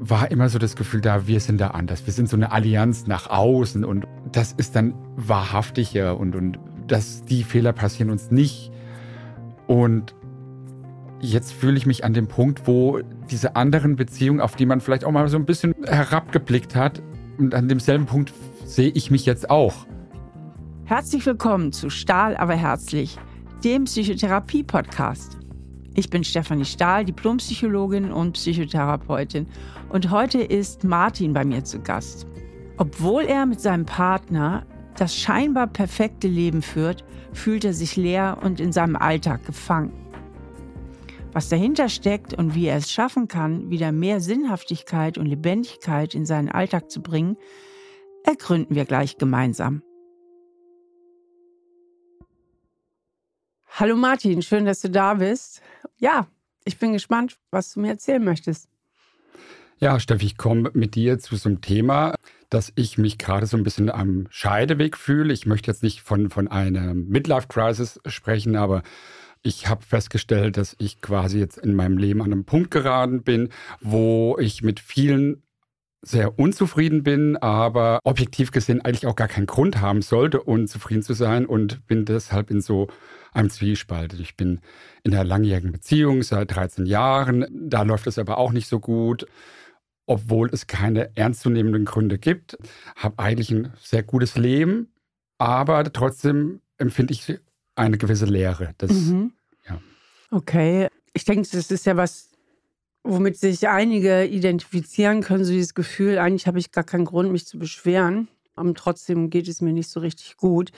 war immer so das Gefühl da, wir sind da anders. Wir sind so eine Allianz nach außen und das ist dann wahrhaftiger und, und dass die Fehler passieren uns nicht. Und jetzt fühle ich mich an dem Punkt, wo diese anderen Beziehungen, auf die man vielleicht auch mal so ein bisschen herabgeblickt hat, und an demselben Punkt sehe ich mich jetzt auch. Herzlich willkommen zu Stahl aber herzlich, dem Psychotherapie-Podcast. Ich bin Stefanie Stahl, Diplompsychologin und Psychotherapeutin. Und heute ist Martin bei mir zu Gast. Obwohl er mit seinem Partner das scheinbar perfekte Leben führt, fühlt er sich leer und in seinem Alltag gefangen. Was dahinter steckt und wie er es schaffen kann, wieder mehr Sinnhaftigkeit und Lebendigkeit in seinen Alltag zu bringen, ergründen wir gleich gemeinsam. Hallo Martin, schön, dass du da bist. Ja, ich bin gespannt, was du mir erzählen möchtest. Ja, Steffi, ich komme mit dir zu so einem Thema, dass ich mich gerade so ein bisschen am Scheideweg fühle. Ich möchte jetzt nicht von, von einer Midlife-Crisis sprechen, aber ich habe festgestellt, dass ich quasi jetzt in meinem Leben an einem Punkt geraten bin, wo ich mit vielen sehr unzufrieden bin, aber objektiv gesehen eigentlich auch gar keinen Grund haben sollte, unzufrieden zu sein und bin deshalb in so einem Zwiespalt. Ich bin in einer langjährigen Beziehung seit 13 Jahren, da läuft es aber auch nicht so gut. Obwohl es keine ernstzunehmenden Gründe gibt, habe eigentlich ein sehr gutes Leben, aber trotzdem empfinde ich eine gewisse Leere. Das, mhm. ja. Okay, ich denke, das ist ja was, womit sich einige identifizieren können, so dieses Gefühl, eigentlich habe ich gar keinen Grund, mich zu beschweren, aber trotzdem geht es mir nicht so richtig gut.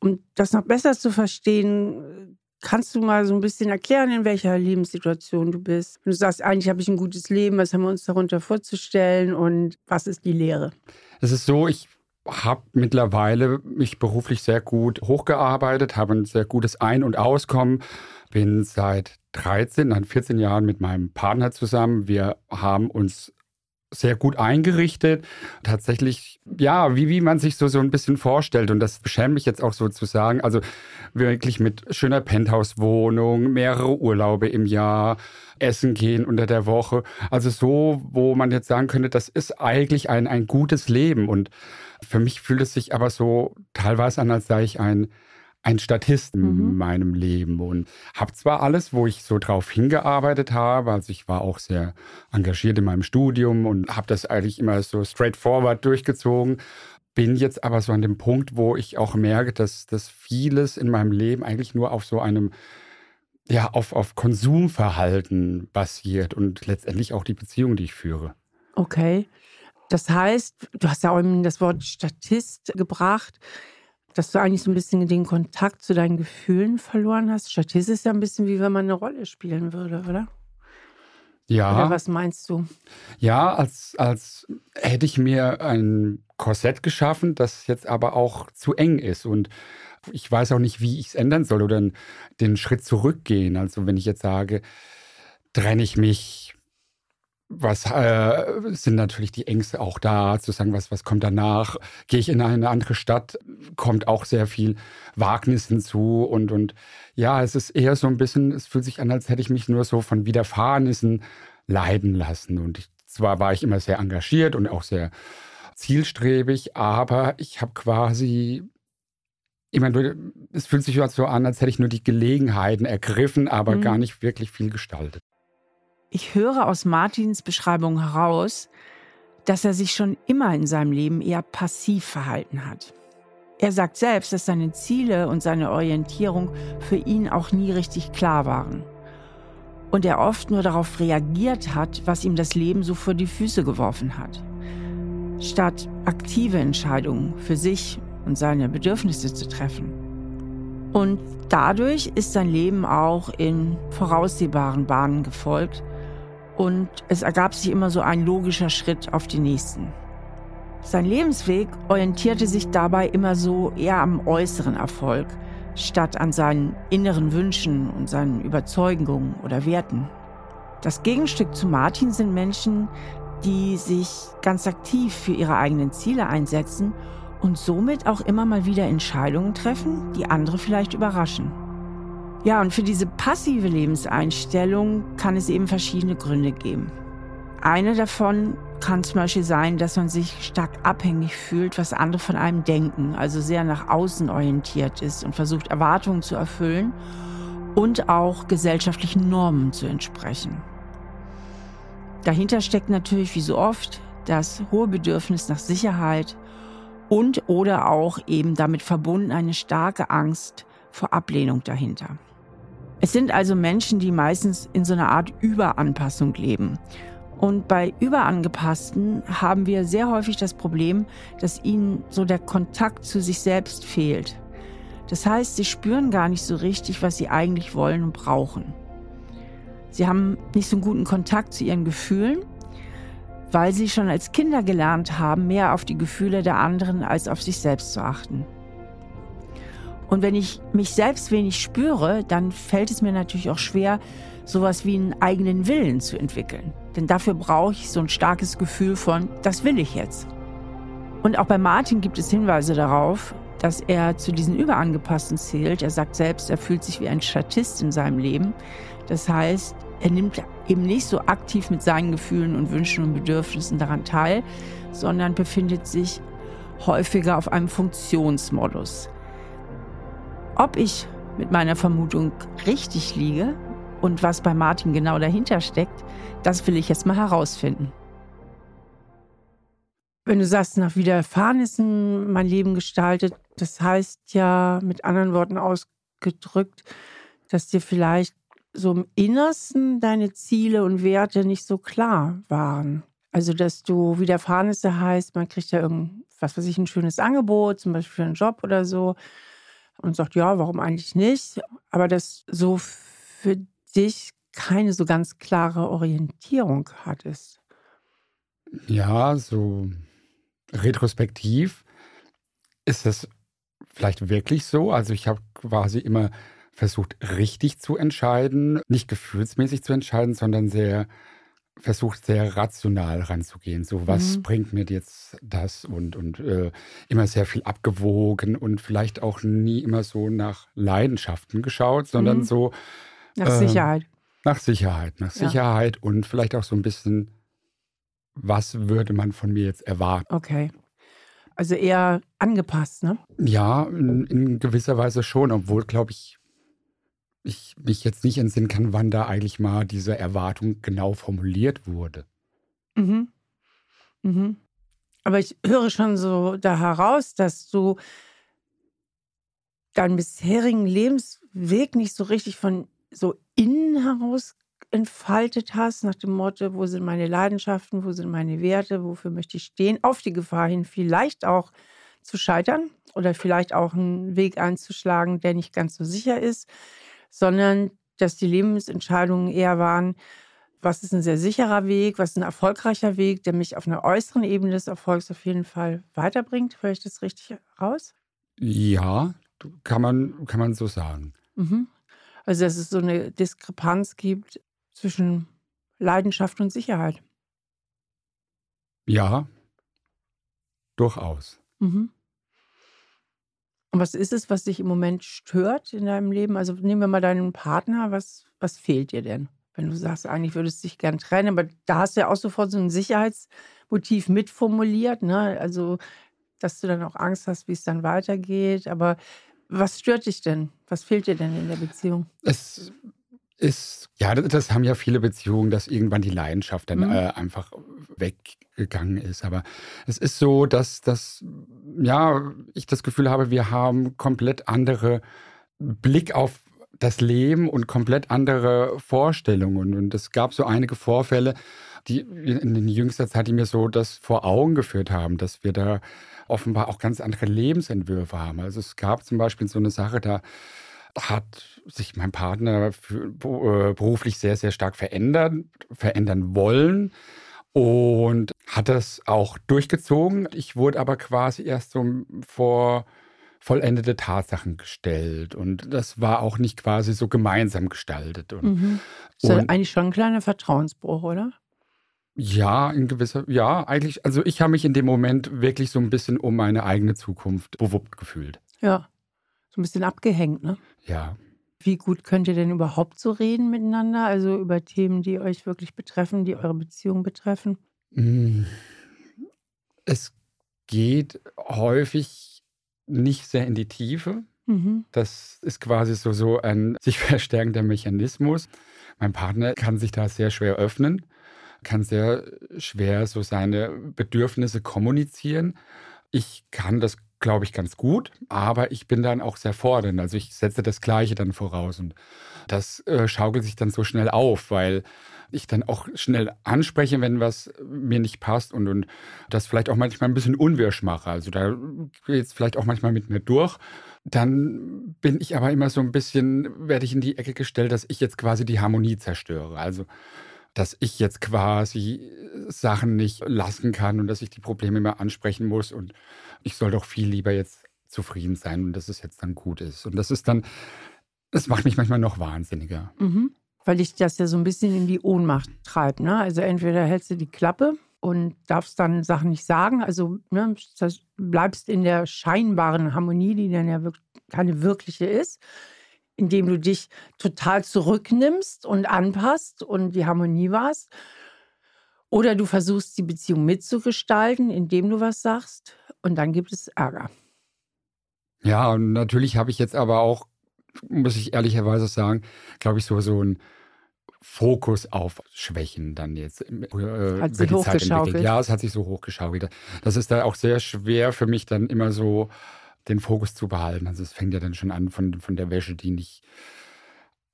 Um das noch besser zu verstehen, kannst du mal so ein bisschen erklären, in welcher Lebenssituation du bist? Wenn du sagst, eigentlich habe ich ein gutes Leben, was haben wir uns darunter vorzustellen und was ist die Lehre? Es ist so, ich habe mittlerweile mich beruflich sehr gut hochgearbeitet, habe ein sehr gutes Ein- und Auskommen, bin seit 13, dann 14 Jahren mit meinem Partner zusammen. Wir haben uns sehr gut eingerichtet. Tatsächlich, ja, wie, wie man sich so, so ein bisschen vorstellt. Und das beschämt mich jetzt auch so zu sagen. Also wirklich mit schöner Penthouse-Wohnung, mehrere Urlaube im Jahr, essen gehen unter der Woche. Also so, wo man jetzt sagen könnte, das ist eigentlich ein, ein gutes Leben. Und für mich fühlt es sich aber so teilweise an, als sei ich ein, ein Statist in mhm. meinem Leben und habe zwar alles, wo ich so drauf hingearbeitet habe, also ich war auch sehr engagiert in meinem Studium und habe das eigentlich immer so straightforward durchgezogen, bin jetzt aber so an dem Punkt, wo ich auch merke, dass, dass vieles in meinem Leben eigentlich nur auf so einem ja, auf, auf Konsumverhalten basiert und letztendlich auch die Beziehung, die ich führe. Okay. Das heißt, du hast ja auch eben das Wort Statist gebracht, dass du eigentlich so ein bisschen den Kontakt zu deinen Gefühlen verloren hast. Statist ist ja ein bisschen wie wenn man eine Rolle spielen würde, oder? Ja. Oder was meinst du? Ja, als, als hätte ich mir ein Korsett geschaffen, das jetzt aber auch zu eng ist. Und ich weiß auch nicht, wie ich es ändern soll oder den Schritt zurückgehen. Also wenn ich jetzt sage, trenne ich mich was äh, sind natürlich die Ängste auch da, zu sagen, was, was kommt danach? Gehe ich in eine andere Stadt? Kommt auch sehr viel Wagnis hinzu und, und ja, es ist eher so ein bisschen, es fühlt sich an, als hätte ich mich nur so von Widerfahrenissen leiden lassen. Und ich, zwar war ich immer sehr engagiert und auch sehr zielstrebig, aber ich habe quasi immer nur, es fühlt sich so an, als hätte ich nur die Gelegenheiten ergriffen, aber mhm. gar nicht wirklich viel gestaltet. Ich höre aus Martins Beschreibung heraus, dass er sich schon immer in seinem Leben eher passiv verhalten hat. Er sagt selbst, dass seine Ziele und seine Orientierung für ihn auch nie richtig klar waren. Und er oft nur darauf reagiert hat, was ihm das Leben so vor die Füße geworfen hat. Statt aktive Entscheidungen für sich und seine Bedürfnisse zu treffen. Und dadurch ist sein Leben auch in voraussehbaren Bahnen gefolgt und es ergab sich immer so ein logischer Schritt auf die nächsten. Sein Lebensweg orientierte sich dabei immer so eher am äußeren Erfolg, statt an seinen inneren Wünschen und seinen Überzeugungen oder Werten. Das Gegenstück zu Martin sind Menschen, die sich ganz aktiv für ihre eigenen Ziele einsetzen und somit auch immer mal wieder Entscheidungen treffen, die andere vielleicht überraschen. Ja, und für diese passive Lebenseinstellung kann es eben verschiedene Gründe geben. Eine davon kann zum Beispiel sein, dass man sich stark abhängig fühlt, was andere von einem denken, also sehr nach außen orientiert ist und versucht, Erwartungen zu erfüllen und auch gesellschaftlichen Normen zu entsprechen. Dahinter steckt natürlich, wie so oft, das hohe Bedürfnis nach Sicherheit und oder auch eben damit verbunden eine starke Angst vor Ablehnung dahinter. Es sind also Menschen, die meistens in so einer Art Überanpassung leben und bei Überangepassten haben wir sehr häufig das Problem, dass ihnen so der Kontakt zu sich selbst fehlt. Das heißt, sie spüren gar nicht so richtig, was sie eigentlich wollen und brauchen. Sie haben nicht so einen guten Kontakt zu ihren Gefühlen, weil sie schon als Kinder gelernt haben, mehr auf die Gefühle der anderen als auf sich selbst zu achten. Und wenn ich mich selbst wenig spüre, dann fällt es mir natürlich auch schwer, sowas wie einen eigenen Willen zu entwickeln. Denn dafür brauche ich so ein starkes Gefühl von, das will ich jetzt. Und auch bei Martin gibt es Hinweise darauf, dass er zu diesen Überangepassten zählt. Er sagt selbst, er fühlt sich wie ein Statist in seinem Leben. Das heißt, er nimmt eben nicht so aktiv mit seinen Gefühlen und Wünschen und Bedürfnissen daran teil, sondern befindet sich häufiger auf einem Funktionsmodus. Ob ich mit meiner Vermutung richtig liege, und was bei Martin genau dahinter steckt, das will ich jetzt mal herausfinden. Wenn du sagst, nach Widerfahrnissen mein Leben gestaltet, das heißt ja mit anderen Worten ausgedrückt, dass dir vielleicht so im Innersten deine Ziele und Werte nicht so klar waren. Also, dass du Widerfahrnisse heißt, man kriegt ja irgend, was weiß ich, ein schönes Angebot, zum Beispiel für einen Job oder so, und sagt, ja, warum eigentlich nicht? Aber dass so für dich keine so ganz klare Orientierung hattest. Ja, so retrospektiv ist das vielleicht wirklich so. Also ich habe quasi immer versucht, richtig zu entscheiden, nicht gefühlsmäßig zu entscheiden, sondern sehr versucht, sehr rational ranzugehen. So, was mhm. bringt mir jetzt das? Und, und äh, immer sehr viel abgewogen und vielleicht auch nie immer so nach Leidenschaften geschaut, sondern mhm. so, nach ähm, Sicherheit. Nach Sicherheit, nach Sicherheit ja. und vielleicht auch so ein bisschen, was würde man von mir jetzt erwarten? Okay. Also eher angepasst, ne? Ja, in, in gewisser Weise schon, obwohl, glaube ich, ich mich jetzt nicht entsinnen kann, wann da eigentlich mal diese Erwartung genau formuliert wurde. Mhm. Mhm. Aber ich höre schon so da heraus, dass du deinen bisherigen Lebensweg nicht so richtig von so innen heraus entfaltet hast, nach dem Motto, wo sind meine Leidenschaften, wo sind meine Werte, wofür möchte ich stehen, auf die Gefahr hin, vielleicht auch zu scheitern oder vielleicht auch einen Weg einzuschlagen, der nicht ganz so sicher ist, sondern dass die Lebensentscheidungen eher waren, was ist ein sehr sicherer Weg, was ist ein erfolgreicher Weg, der mich auf einer äußeren Ebene des Erfolgs auf jeden Fall weiterbringt. Höre ich das richtig raus? Ja, kann man, kann man so sagen. Mhm. Also, dass es so eine Diskrepanz gibt zwischen Leidenschaft und Sicherheit. Ja, durchaus. Mhm. Und was ist es, was dich im Moment stört in deinem Leben? Also nehmen wir mal deinen Partner. Was, was fehlt dir denn? Wenn du sagst, eigentlich würdest du dich gern trennen, aber da hast du ja auch sofort so ein Sicherheitsmotiv mitformuliert. Ne? Also, dass du dann auch Angst hast, wie es dann weitergeht. Aber was stört dich denn? Was fehlt dir denn in der Beziehung? Es ist, ja, das haben ja viele Beziehungen, dass irgendwann die Leidenschaft dann mhm. äh, einfach weggegangen ist. Aber es ist so, dass, dass, ja, ich das Gefühl habe, wir haben komplett andere Blick auf das Leben und komplett andere Vorstellungen. Und es gab so einige Vorfälle, die in jüngster Zeit, die mir so das vor Augen geführt haben, dass wir da offenbar auch ganz andere Lebensentwürfe haben. Also es gab zum Beispiel so eine Sache, da hat sich mein Partner für, äh, beruflich sehr, sehr stark verändert, verändern wollen und hat das auch durchgezogen. Ich wurde aber quasi erst so vor vollendete Tatsachen gestellt und das war auch nicht quasi so gemeinsam gestaltet. Und, mhm. Das ist und, eigentlich schon ein kleiner Vertrauensbruch, oder? Ja, in gewisser, ja, eigentlich, also ich habe mich in dem Moment wirklich so ein bisschen um meine eigene Zukunft bewuppt gefühlt. Ja, so ein bisschen abgehängt, ne? Ja. Wie gut könnt ihr denn überhaupt so reden miteinander? Also über Themen, die euch wirklich betreffen, die eure Beziehung betreffen? Hm. Es geht häufig nicht sehr in die Tiefe. Mhm. Das ist quasi so, so ein sich verstärkender Mechanismus. Mein Partner kann sich da sehr schwer öffnen, kann sehr schwer so seine Bedürfnisse kommunizieren. Ich kann das, glaube ich, ganz gut, aber ich bin dann auch sehr fordernd. Also ich setze das Gleiche dann voraus und das äh, schaukelt sich dann so schnell auf, weil ich dann auch schnell anspreche, wenn was mir nicht passt und, und das vielleicht auch manchmal ein bisschen unwirsch mache. Also da geht es vielleicht auch manchmal mit mir durch. Dann bin ich aber immer so ein bisschen, werde ich in die Ecke gestellt, dass ich jetzt quasi die Harmonie zerstöre. Also dass ich jetzt quasi Sachen nicht lassen kann und dass ich die Probleme immer ansprechen muss und ich soll doch viel lieber jetzt zufrieden sein und dass es jetzt dann gut ist. Und das ist dann, das macht mich manchmal noch wahnsinniger. Mhm weil dich das ja so ein bisschen in die Ohnmacht treibt. Ne? Also entweder hältst du die Klappe und darfst dann Sachen nicht sagen, also ne, bleibst in der scheinbaren Harmonie, die dann ja wirklich keine wirkliche ist, indem du dich total zurücknimmst und anpasst und die Harmonie warst. Oder du versuchst die Beziehung mitzugestalten, indem du was sagst und dann gibt es Ärger. Ja, und natürlich habe ich jetzt aber auch, muss ich ehrlicherweise sagen, glaube ich, so, so ein Fokus auf Schwächen dann jetzt äh, hat sich über die Zeit entwickelt. Ja, es hat sich so hochgeschaukelt. Das ist da auch sehr schwer für mich dann immer so den Fokus zu behalten. Also es fängt ja dann schon an von, von der Wäsche, die nicht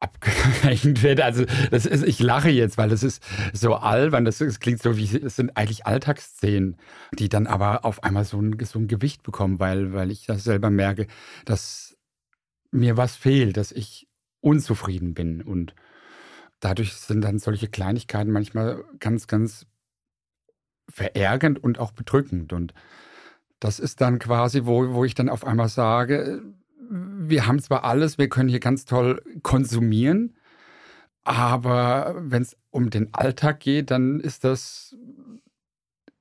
abgehängt wird. Also das ist, ich lache jetzt, weil das ist so albern. Das, das klingt so wie, es sind eigentlich Alltagsszenen, die dann aber auf einmal so ein, so ein Gewicht bekommen, weil, weil ich das selber merke, dass mir was fehlt, dass ich unzufrieden bin und dadurch sind dann solche Kleinigkeiten manchmal ganz, ganz verärgernd und auch bedrückend. Und das ist dann quasi, wo, wo ich dann auf einmal sage, wir haben zwar alles, wir können hier ganz toll konsumieren, aber wenn es um den Alltag geht, dann ist das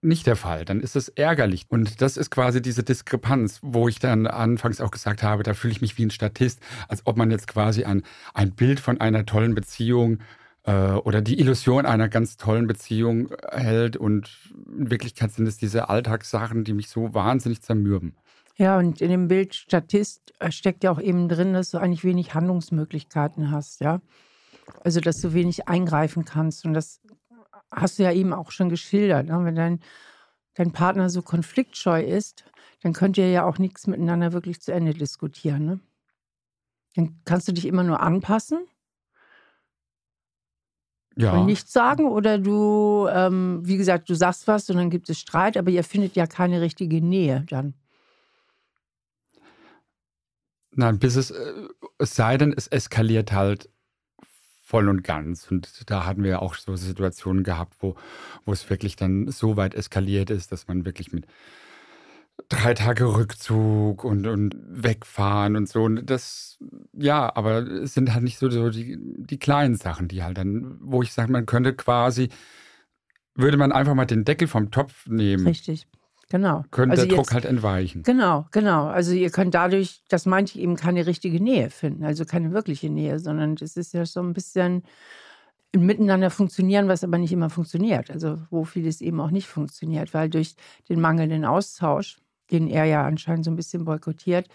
nicht der Fall. Dann ist es ärgerlich. Und das ist quasi diese Diskrepanz, wo ich dann anfangs auch gesagt habe, da fühle ich mich wie ein Statist, als ob man jetzt quasi ein, ein Bild von einer tollen Beziehung äh, oder die Illusion einer ganz tollen Beziehung hält. Und in Wirklichkeit sind es diese Alltagssachen, die mich so wahnsinnig zermürben. Ja, und in dem Bild Statist äh, steckt ja auch eben drin, dass du eigentlich wenig Handlungsmöglichkeiten hast, ja. Also, dass du wenig eingreifen kannst. Und das hast du ja eben auch schon geschildert. Ne? Wenn dein, dein Partner so konfliktscheu ist, dann könnt ihr ja auch nichts miteinander wirklich zu Ende diskutieren. Ne? Dann kannst du dich immer nur anpassen ja. nichts sagen oder du, ähm, wie gesagt, du sagst was und dann gibt es Streit, aber ihr findet ja keine richtige Nähe dann. Nein, bis es, äh, es sei denn, es eskaliert halt voll und ganz. Und da hatten wir auch so Situationen gehabt, wo, wo es wirklich dann so weit eskaliert ist, dass man wirklich mit drei Tage Rückzug und, und wegfahren und so. Und das, ja, aber es sind halt nicht so, so die, die kleinen Sachen, die halt dann, wo ich sage, man könnte quasi, würde man einfach mal den Deckel vom Topf nehmen. Richtig. Genau. Könnte also der Druck halt entweichen. Genau, genau. Also ihr könnt dadurch, dass manche eben keine richtige Nähe finden, also keine wirkliche Nähe, sondern es ist ja so ein bisschen ein Miteinander funktionieren, was aber nicht immer funktioniert. Also wo vieles eben auch nicht funktioniert, weil durch den mangelnden Austausch, den er ja anscheinend so ein bisschen boykottiert,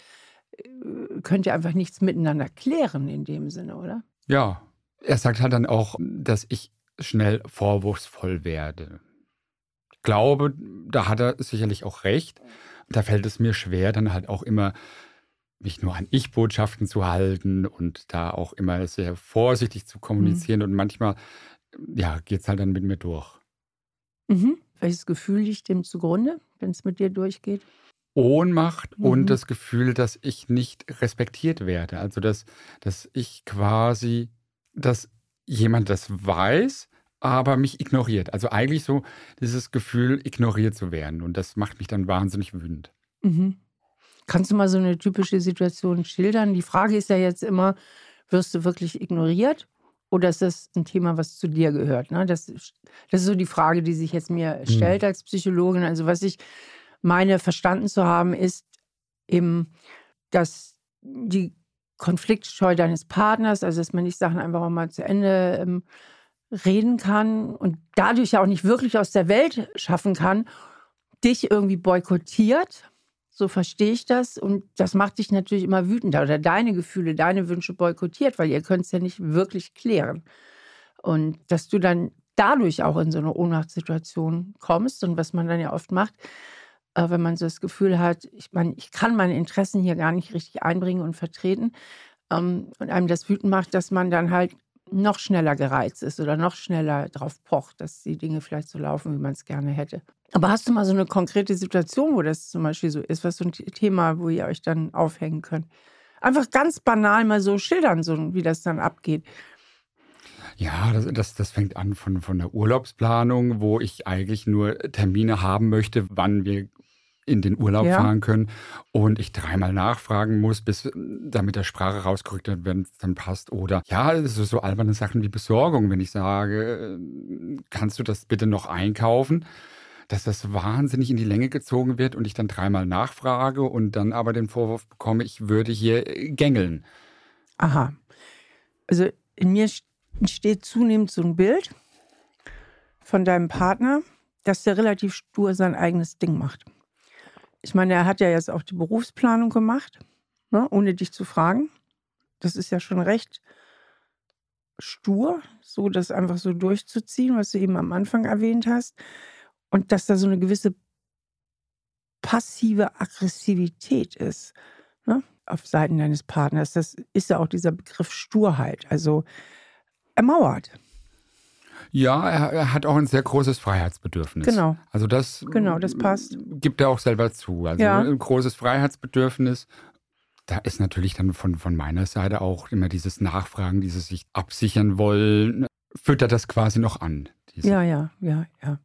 äh, könnt ihr einfach nichts miteinander klären in dem Sinne, oder? Ja. Er sagt halt dann auch, dass ich schnell vorwurfsvoll werde glaube, da hat er sicherlich auch recht. Da fällt es mir schwer, dann halt auch immer mich nur an Ich-Botschaften zu halten und da auch immer sehr vorsichtig zu kommunizieren. Mhm. Und manchmal, ja, geht es halt dann mit mir durch. Mhm. Welches Gefühl liegt dem zugrunde, wenn es mit dir durchgeht? Ohnmacht mhm. und das Gefühl, dass ich nicht respektiert werde. Also, dass, dass ich quasi, dass jemand das weiß, aber mich ignoriert. Also eigentlich so dieses Gefühl, ignoriert zu werden. Und das macht mich dann wahnsinnig wütend. Mhm. Kannst du mal so eine typische Situation schildern? Die Frage ist ja jetzt immer, wirst du wirklich ignoriert? Oder ist das ein Thema, was zu dir gehört? Ne? Das, das ist so die Frage, die sich jetzt mir stellt mhm. als Psychologin. Also was ich meine verstanden zu haben, ist eben, dass die Konfliktscheu deines Partners, also dass man nicht Sachen einfach mal zu Ende ähm, reden kann und dadurch ja auch nicht wirklich aus der Welt schaffen kann, dich irgendwie boykottiert. So verstehe ich das. Und das macht dich natürlich immer wütender oder deine Gefühle, deine Wünsche boykottiert, weil ihr könnt es ja nicht wirklich klären. Und dass du dann dadurch auch in so eine Ohnmachtssituation kommst und was man dann ja oft macht, äh, wenn man so das Gefühl hat, ich meine, ich kann meine Interessen hier gar nicht richtig einbringen und vertreten ähm, und einem das wütend macht, dass man dann halt noch schneller gereizt ist oder noch schneller darauf pocht, dass die Dinge vielleicht so laufen, wie man es gerne hätte. Aber hast du mal so eine konkrete Situation, wo das zum Beispiel so ist, was so ein Thema, wo ihr euch dann aufhängen könnt? Einfach ganz banal mal so schildern, so wie das dann abgeht. Ja, das, das, das fängt an von, von der Urlaubsplanung, wo ich eigentlich nur Termine haben möchte, wann wir in den Urlaub ja. fahren können und ich dreimal nachfragen muss, bis damit der Sprache rausgerückt wird, wenn es dann passt. Oder ja, so, so alberne Sachen wie Besorgung, wenn ich sage, kannst du das bitte noch einkaufen? Dass das wahnsinnig in die Länge gezogen wird und ich dann dreimal nachfrage und dann aber den Vorwurf bekomme, ich würde hier gängeln. Aha. Also in mir steht zunehmend so ein Bild von deinem Partner, dass der relativ stur sein eigenes Ding macht. Ich meine, er hat ja jetzt auch die Berufsplanung gemacht, ne, ohne dich zu fragen. Das ist ja schon recht stur, so das einfach so durchzuziehen, was du eben am Anfang erwähnt hast. Und dass da so eine gewisse passive Aggressivität ist ne, auf Seiten deines Partners. Das ist ja auch dieser Begriff Sturheit, also ermauert. Ja, er, er, hat auch ein sehr großes Freiheitsbedürfnis. Genau. Also das, genau, das passt. gibt er auch selber zu. Also ja. ein großes Freiheitsbedürfnis. Da ist natürlich dann von, von meiner Seite auch immer dieses Nachfragen, dieses sich absichern wollen, füttert das quasi noch an. Ja, ja, ja, ja.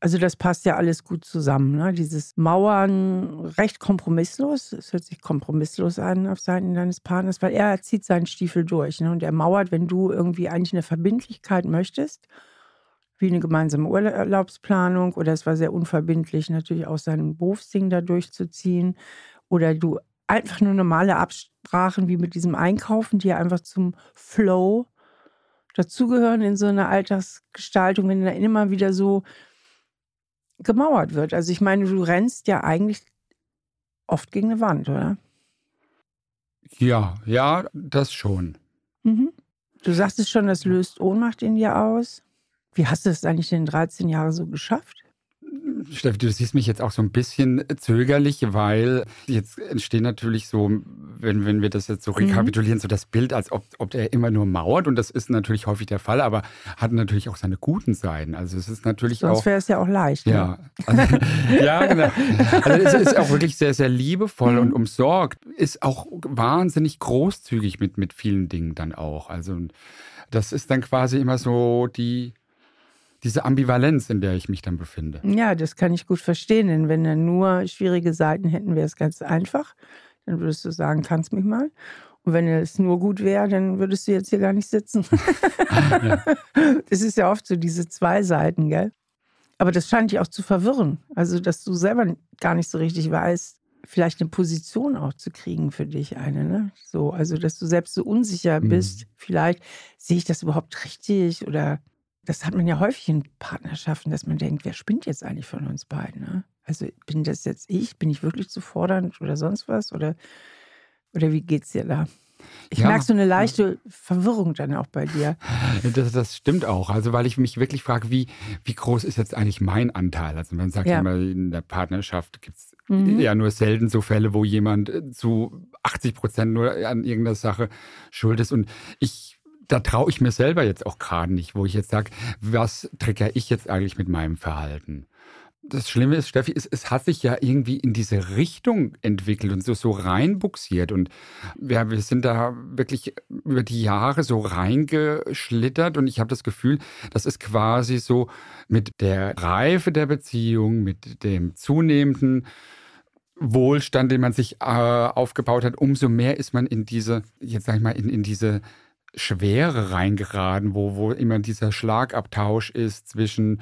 Also das passt ja alles gut zusammen. Ne? Dieses Mauern recht kompromisslos. Es hört sich kompromisslos an auf Seiten deines Partners, weil er zieht seinen Stiefel durch. Ne? Und er mauert, wenn du irgendwie eigentlich eine Verbindlichkeit möchtest, wie eine gemeinsame Urlaubsplanung oder es war sehr unverbindlich, natürlich auch sein Berufsding da durchzuziehen. Oder du einfach nur normale Absprachen wie mit diesem Einkaufen, die ja einfach zum Flow dazugehören in so einer Alltagsgestaltung, wenn dann immer wieder so gemauert wird. Also ich meine, du rennst ja eigentlich oft gegen eine Wand, oder? Ja, ja, das schon. Mhm. Du sagtest schon, das löst Ohnmacht in dir aus. Wie hast du es eigentlich in 13 Jahren so geschafft? Steffi, du siehst mich jetzt auch so ein bisschen zögerlich, weil jetzt entsteht natürlich so, wenn, wenn wir das jetzt so mhm. rekapitulieren, so das Bild, als ob, ob er immer nur mauert. Und das ist natürlich häufig der Fall, aber hat natürlich auch seine guten Seiten. Also es ist natürlich Sonst auch. wäre es ja auch leicht. Ne? Ja, also, ja genau. Also es ist auch wirklich sehr, sehr liebevoll mhm. und umsorgt. Ist auch wahnsinnig großzügig mit, mit vielen Dingen dann auch. Also das ist dann quasi immer so die diese Ambivalenz, in der ich mich dann befinde. Ja, das kann ich gut verstehen, denn wenn er nur schwierige Seiten hätten, wäre es ganz einfach. Dann würdest du sagen, kannst mich mal. Und wenn es nur gut wäre, dann würdest du jetzt hier gar nicht sitzen. ja. Das ist ja oft so diese zwei Seiten, gell? Aber das scheint dich auch zu verwirren. Also, dass du selber gar nicht so richtig weißt, vielleicht eine Position auch zu kriegen für dich, eine, ne? So, also, dass du selbst so unsicher mhm. bist. Mhm. Vielleicht sehe ich das überhaupt richtig oder das hat man ja häufig in Partnerschaften, dass man denkt, wer spinnt jetzt eigentlich von uns beiden? Ne? Also bin das jetzt ich? Bin ich wirklich zu fordernd oder sonst was? Oder, oder wie geht's dir da? Ich ja. merke so eine leichte Verwirrung dann auch bei dir. Das, das, stimmt auch. Also, weil ich mich wirklich frage, wie, wie groß ist jetzt eigentlich mein Anteil? Also, man sagt ja immer, in der Partnerschaft gibt es mhm. ja nur selten so Fälle, wo jemand zu 80 Prozent nur an irgendeiner Sache schuld ist. Und ich da traue ich mir selber jetzt auch gerade nicht, wo ich jetzt sage, was triggere ich jetzt eigentlich mit meinem Verhalten? Das Schlimme ist, Steffi, es, es, hat sich ja irgendwie in diese Richtung entwickelt und so, so reinbuxiert. Und wir, wir sind da wirklich über die Jahre so reingeschlittert. Und ich habe das Gefühl, das ist quasi so mit der Reife der Beziehung, mit dem zunehmenden Wohlstand, den man sich äh, aufgebaut hat, umso mehr ist man in diese, jetzt sag ich mal, in, in diese Schwere reingeraten, wo, wo immer dieser Schlagabtausch ist zwischen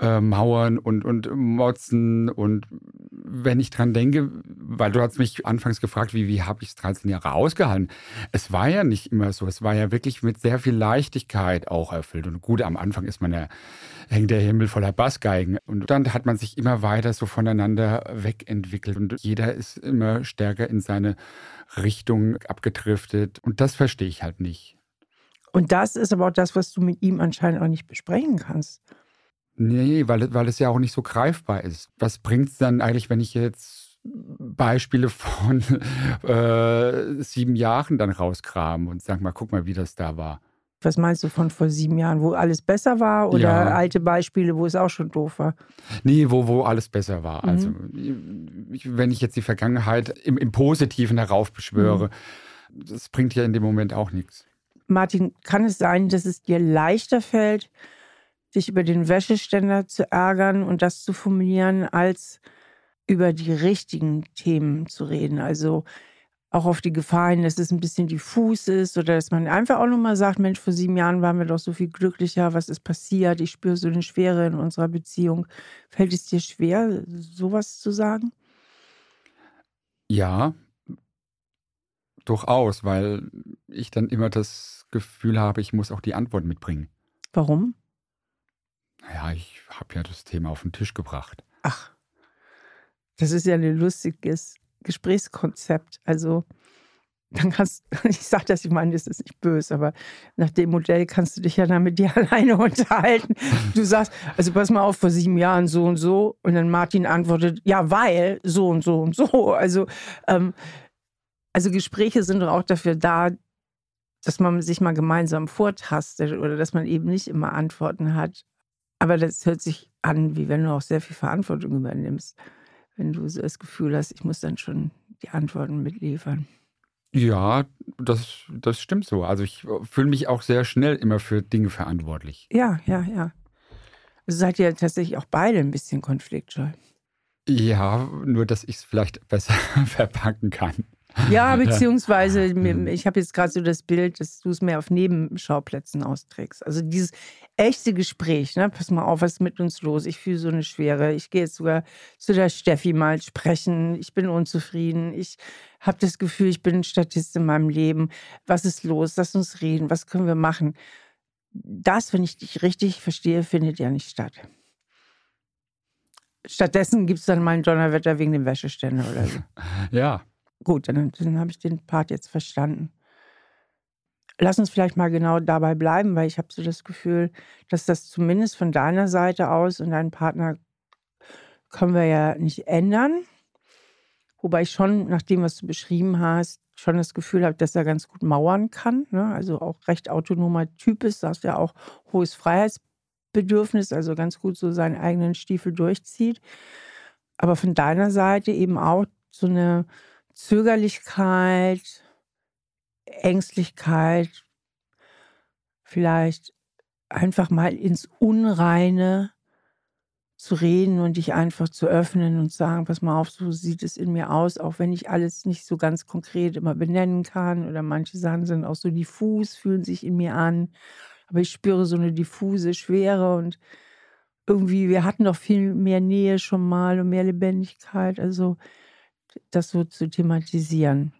äh, mauern und, und motzen. Und wenn ich dran denke, weil du hast mich anfangs gefragt, wie, wie habe ich es 13 Jahre ausgehalten? Es war ja nicht immer so. Es war ja wirklich mit sehr viel Leichtigkeit auch erfüllt. Und gut, am Anfang ist man ja, hängt der Himmel voller Bassgeigen. Und dann hat man sich immer weiter so voneinander wegentwickelt. Und jeder ist immer stärker in seine Richtung abgedriftet. Und das verstehe ich halt nicht. Und das ist aber auch das, was du mit ihm anscheinend auch nicht besprechen kannst. Nee, weil, weil es ja auch nicht so greifbar ist. Was bringt es dann eigentlich, wenn ich jetzt Beispiele von äh, sieben Jahren dann rauskram und sag mal, guck mal, wie das da war? Was meinst du von vor sieben Jahren, wo alles besser war oder ja. alte Beispiele, wo es auch schon doof war? Nee, wo, wo alles besser war. Mhm. Also, wenn ich jetzt die Vergangenheit im, im Positiven heraufbeschwöre, mhm. das bringt ja in dem Moment auch nichts. Martin, kann es sein, dass es dir leichter fällt, dich über den Wäscheständer zu ärgern und das zu formulieren, als über die richtigen Themen zu reden? Also auch auf die Gefahr hin, dass es ein bisschen diffus ist oder dass man einfach auch nochmal sagt, Mensch, vor sieben Jahren waren wir doch so viel glücklicher, was ist passiert? Ich spüre so eine Schwere in unserer Beziehung. Fällt es dir schwer, sowas zu sagen? Ja, durchaus, weil ich dann immer das Gefühl habe, ich muss auch die Antwort mitbringen. Warum? Naja, ich habe ja das Thema auf den Tisch gebracht. Ach, das ist ja ein lustiges Gesprächskonzept. Also, dann kannst ich sage das, ich meine, das ist nicht böse, aber nach dem Modell kannst du dich ja dann mit dir alleine unterhalten. Du sagst, also pass mal auf, vor sieben Jahren so und so. Und dann Martin antwortet, ja, weil so und so und so. Also, ähm, also Gespräche sind doch auch dafür da, dass man sich mal gemeinsam vortastet oder dass man eben nicht immer Antworten hat. Aber das hört sich an, wie wenn du auch sehr viel Verantwortung übernimmst. Wenn du so das Gefühl hast, ich muss dann schon die Antworten mitliefern. Ja, das, das stimmt so. Also ich fühle mich auch sehr schnell immer für Dinge verantwortlich. Ja, ja, ja. Also seid ihr tatsächlich auch beide ein bisschen konfliktscheu. Ja, nur dass ich es vielleicht besser verpacken kann. Ja, beziehungsweise mhm. ich habe jetzt gerade so das Bild, dass du es mehr auf Nebenschauplätzen austrägst. Also dieses echte Gespräch, ne? Pass mal auf, was ist mit uns los? Ich fühle so eine Schwere. Ich gehe jetzt sogar zu der Steffi mal sprechen. Ich bin unzufrieden. Ich habe das Gefühl, ich bin ein Statist in meinem Leben. Was ist los? Lass uns reden. Was können wir machen? Das, wenn ich dich richtig verstehe, findet ja nicht statt. Stattdessen gibt es dann mal ein Donnerwetter wegen dem Wäscheständer oder so. Ja, Gut, dann, dann habe ich den Part jetzt verstanden. Lass uns vielleicht mal genau dabei bleiben, weil ich habe so das Gefühl, dass das zumindest von deiner Seite aus und deinem Partner können wir ja nicht ändern. Wobei ich schon, nach dem, was du beschrieben hast, schon das Gefühl habe, dass er ganz gut mauern kann. Ne? Also auch recht autonomer Typ ist, dass er auch hohes Freiheitsbedürfnis, also ganz gut so seinen eigenen Stiefel durchzieht. Aber von deiner Seite eben auch so eine Zögerlichkeit, Ängstlichkeit, vielleicht einfach mal ins Unreine zu reden und dich einfach zu öffnen und sagen, pass mal auf, so sieht es in mir aus, auch wenn ich alles nicht so ganz konkret immer benennen kann oder manche Sachen sind auch so diffus, fühlen sich in mir an, aber ich spüre so eine diffuse Schwere und irgendwie, wir hatten doch viel mehr Nähe schon mal und mehr Lebendigkeit, also das so zu thematisieren.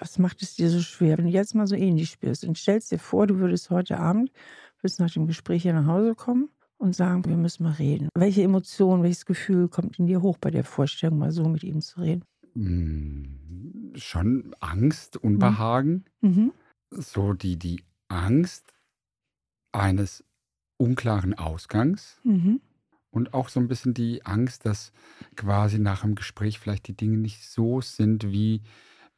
Was macht es dir so schwer, wenn du jetzt mal so ähnlich spürst und stellst dir vor, du würdest heute Abend, würdest nach dem Gespräch hier nach Hause kommen und sagen, wir müssen mal reden. Welche Emotion, welches Gefühl kommt in dir hoch bei der Vorstellung, mal so mit ihm zu reden? Hm, schon Angst, Unbehagen. Mhm. mhm. So die, die Angst eines unklaren Ausgangs. Mhm. Und auch so ein bisschen die Angst, dass quasi nach dem Gespräch vielleicht die Dinge nicht so sind wie,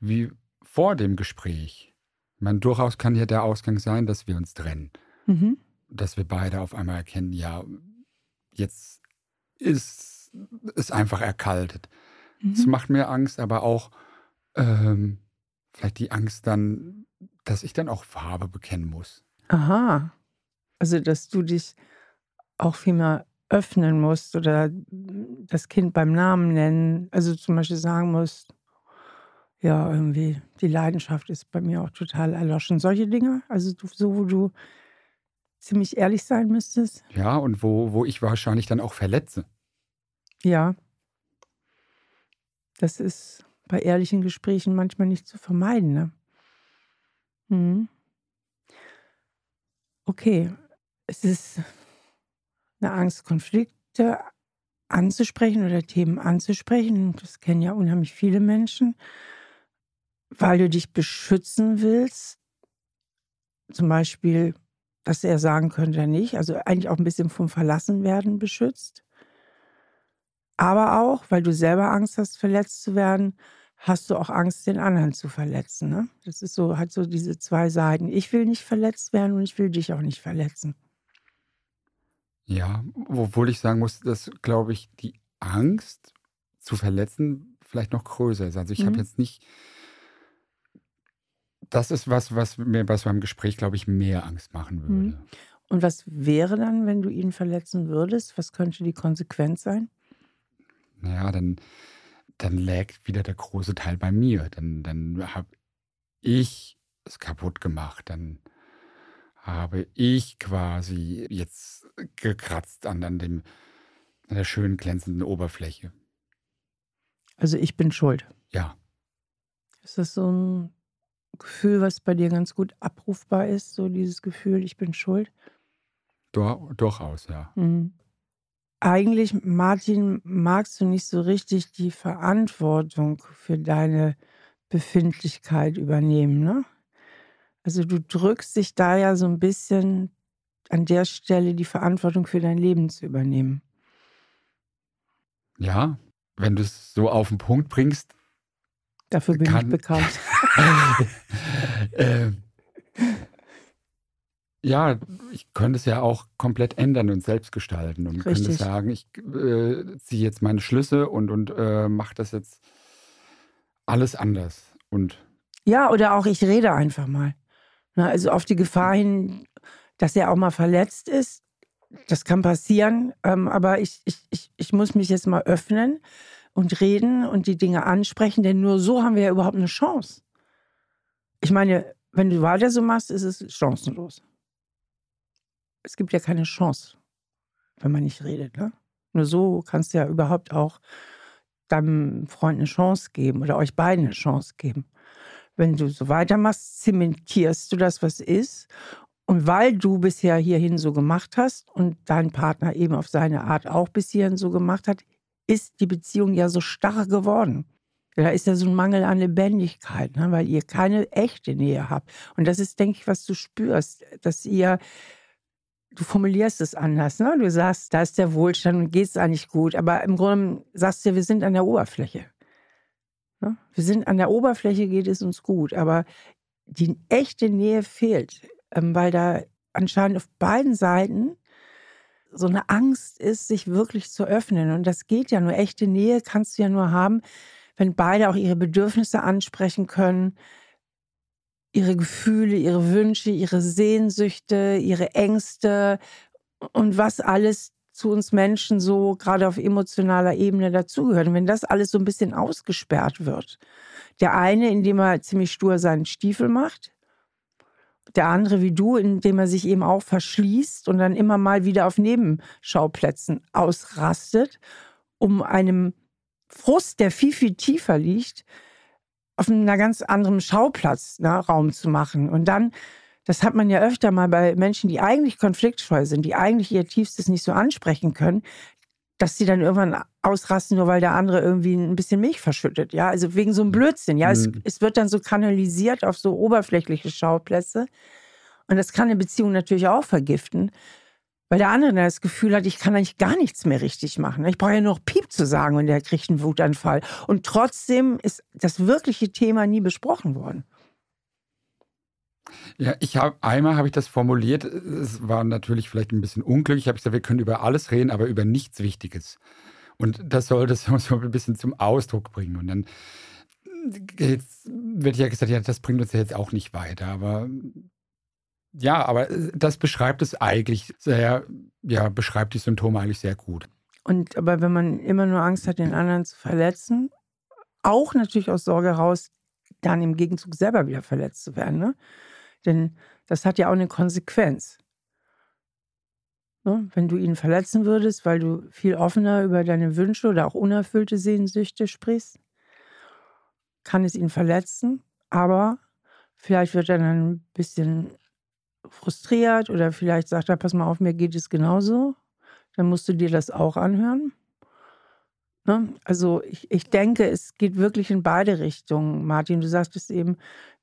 wie vor dem Gespräch. Man durchaus kann ja der Ausgang sein, dass wir uns trennen. Mhm. Dass wir beide auf einmal erkennen, ja, jetzt ist es einfach erkaltet. Es mhm. macht mir Angst, aber auch ähm, vielleicht die Angst dann, dass ich dann auch Farbe bekennen muss. Aha. Also, dass du dich auch viel mehr öffnen musst oder das Kind beim Namen nennen. Also zum Beispiel sagen musst, ja, irgendwie, die Leidenschaft ist bei mir auch total erloschen. Solche Dinge, also so, wo du ziemlich ehrlich sein müsstest. Ja, und wo, wo ich wahrscheinlich dann auch verletze. Ja. Das ist bei ehrlichen Gesprächen manchmal nicht zu vermeiden. Ne? Mhm. Okay, es ist eine Angst, Konflikte anzusprechen oder Themen anzusprechen. Das kennen ja unheimlich viele Menschen, weil du dich beschützen willst. Zum Beispiel, dass er sagen könnte, nicht. Also eigentlich auch ein bisschen vom Verlassenwerden beschützt. Aber auch, weil du selber Angst hast, verletzt zu werden, hast du auch Angst, den anderen zu verletzen. Ne? Das ist so, hat so diese zwei Seiten. Ich will nicht verletzt werden und ich will dich auch nicht verletzen. Ja, obwohl ich sagen muss, dass, glaube ich, die Angst zu verletzen vielleicht noch größer ist. Also ich mhm. habe jetzt nicht. Das ist was, was mir bei so einem Gespräch, glaube ich, mehr Angst machen mhm. würde. Und was wäre dann, wenn du ihn verletzen würdest? Was könnte die Konsequenz sein? Naja, dann, dann lägt wieder der große Teil bei mir. Dann, dann habe ich es kaputt gemacht. Dann habe ich quasi jetzt gekratzt an, an, dem, an der schönen glänzenden Oberfläche. Also ich bin schuld. Ja. Ist das so ein Gefühl, was bei dir ganz gut abrufbar ist, so dieses Gefühl, ich bin schuld? Dur durchaus, ja. Mhm. Eigentlich, Martin, magst du nicht so richtig die Verantwortung für deine Befindlichkeit übernehmen, ne? Also du drückst dich da ja so ein bisschen an der Stelle die Verantwortung für dein Leben zu übernehmen. Ja, wenn du es so auf den Punkt bringst. Dafür bin kann, ich bekannt. äh, ja, ich könnte es ja auch komplett ändern und selbst gestalten und Richtig. könnte sagen, ich äh, ziehe jetzt meine Schlüsse und, und äh, mache das jetzt alles anders. Und ja, oder auch ich rede einfach mal. Na, also auf die Gefahr hin, dass er auch mal verletzt ist. Das kann passieren, ähm, aber ich, ich, ich, ich muss mich jetzt mal öffnen und reden und die Dinge ansprechen, denn nur so haben wir ja überhaupt eine Chance. Ich meine, wenn du weiter so machst, ist es chancenlos. Es gibt ja keine Chance, wenn man nicht redet. Ne? Nur so kannst du ja überhaupt auch deinem Freund eine Chance geben oder euch beiden eine Chance geben. Wenn du so weitermachst, zementierst du das, was ist. Und weil du bisher hierhin so gemacht hast und dein Partner eben auf seine Art auch bis hierhin so gemacht hat, ist die Beziehung ja so starr geworden. Da ist ja so ein Mangel an Lebendigkeit, ne? weil ihr keine echte Nähe habt. Und das ist, denke ich, was du spürst, dass ihr, du formulierst es anders. Ne? Du sagst, da ist der Wohlstand und geht es eigentlich gut. Aber im Grunde sagst du, wir sind an der Oberfläche. Ne? Wir sind an der Oberfläche, geht es uns gut, aber die echte Nähe fehlt, ähm, weil da anscheinend auf beiden Seiten so eine Angst ist, sich wirklich zu öffnen. Und das geht ja nur. Echte Nähe kannst du ja nur haben, wenn beide auch ihre Bedürfnisse ansprechen können, ihre Gefühle, ihre Wünsche, ihre Sehnsüchte, ihre Ängste und was alles zu uns Menschen so gerade auf emotionaler Ebene dazugehört. Und wenn das alles so ein bisschen ausgesperrt wird, der eine, indem er ziemlich stur seinen Stiefel macht, der andere wie du, indem er sich eben auch verschließt und dann immer mal wieder auf Nebenschauplätzen ausrastet, um einem Frust, der viel, viel tiefer liegt, auf einer ganz anderen Schauplatz ne, Raum zu machen. Und dann das hat man ja öfter mal bei Menschen, die eigentlich konfliktscheu sind, die eigentlich ihr Tiefstes nicht so ansprechen können, dass sie dann irgendwann ausrasten, nur weil der andere irgendwie ein bisschen Milch verschüttet. Ja, also wegen so einem Blödsinn. Ja, mhm. es, es wird dann so kanalisiert auf so oberflächliche Schauplätze. Und das kann eine Beziehung natürlich auch vergiften, weil der andere dann das Gefühl hat, ich kann eigentlich gar nichts mehr richtig machen. Ich brauche ja nur noch Piep zu sagen und der kriegt einen Wutanfall. Und trotzdem ist das wirkliche Thema nie besprochen worden. Ja, ich habe einmal habe ich das formuliert. Es war natürlich vielleicht ein bisschen unglücklich. Ich habe gesagt, wir können über alles reden, aber über nichts Wichtiges. Und das soll das so ein bisschen zum Ausdruck bringen. Und dann wird ja gesagt, ja, das bringt uns ja jetzt auch nicht weiter. Aber ja, aber das beschreibt es eigentlich sehr, ja, beschreibt die Symptome eigentlich sehr gut. Und aber wenn man immer nur Angst hat, den anderen zu verletzen, auch natürlich aus Sorge heraus, dann im Gegenzug selber wieder verletzt zu werden, ne? Denn das hat ja auch eine Konsequenz. Ne? Wenn du ihn verletzen würdest, weil du viel offener über deine Wünsche oder auch unerfüllte Sehnsüchte sprichst, kann es ihn verletzen, aber vielleicht wird er dann ein bisschen frustriert oder vielleicht sagt er, pass mal auf, mir geht es genauso. Dann musst du dir das auch anhören. Ne? Also ich, ich denke, es geht wirklich in beide Richtungen. Martin, du sagst es eben,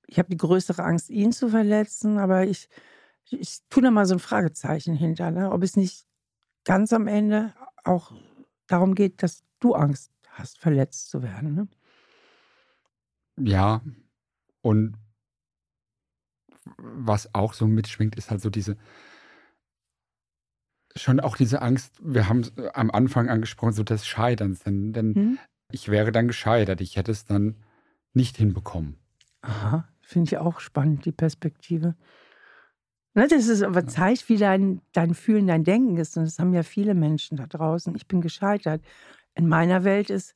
ich habe die größere Angst, ihn zu verletzen, aber ich, ich tue da mal so ein Fragezeichen hinter, ne? ob es nicht ganz am Ende auch darum geht, dass du Angst hast, verletzt zu werden. Ne? Ja, und was auch so mitschwingt, ist halt so diese, schon auch diese Angst, wir haben es am Anfang angesprochen, so des Scheiterns, denn, denn hm? ich wäre dann gescheitert, ich hätte es dann nicht hinbekommen. Aha, finde ich auch spannend, die Perspektive. Ne, das ist aber zeigt, wie dein, dein Fühlen, dein Denken ist. Und das haben ja viele Menschen da draußen. Ich bin gescheitert. In meiner Welt ist,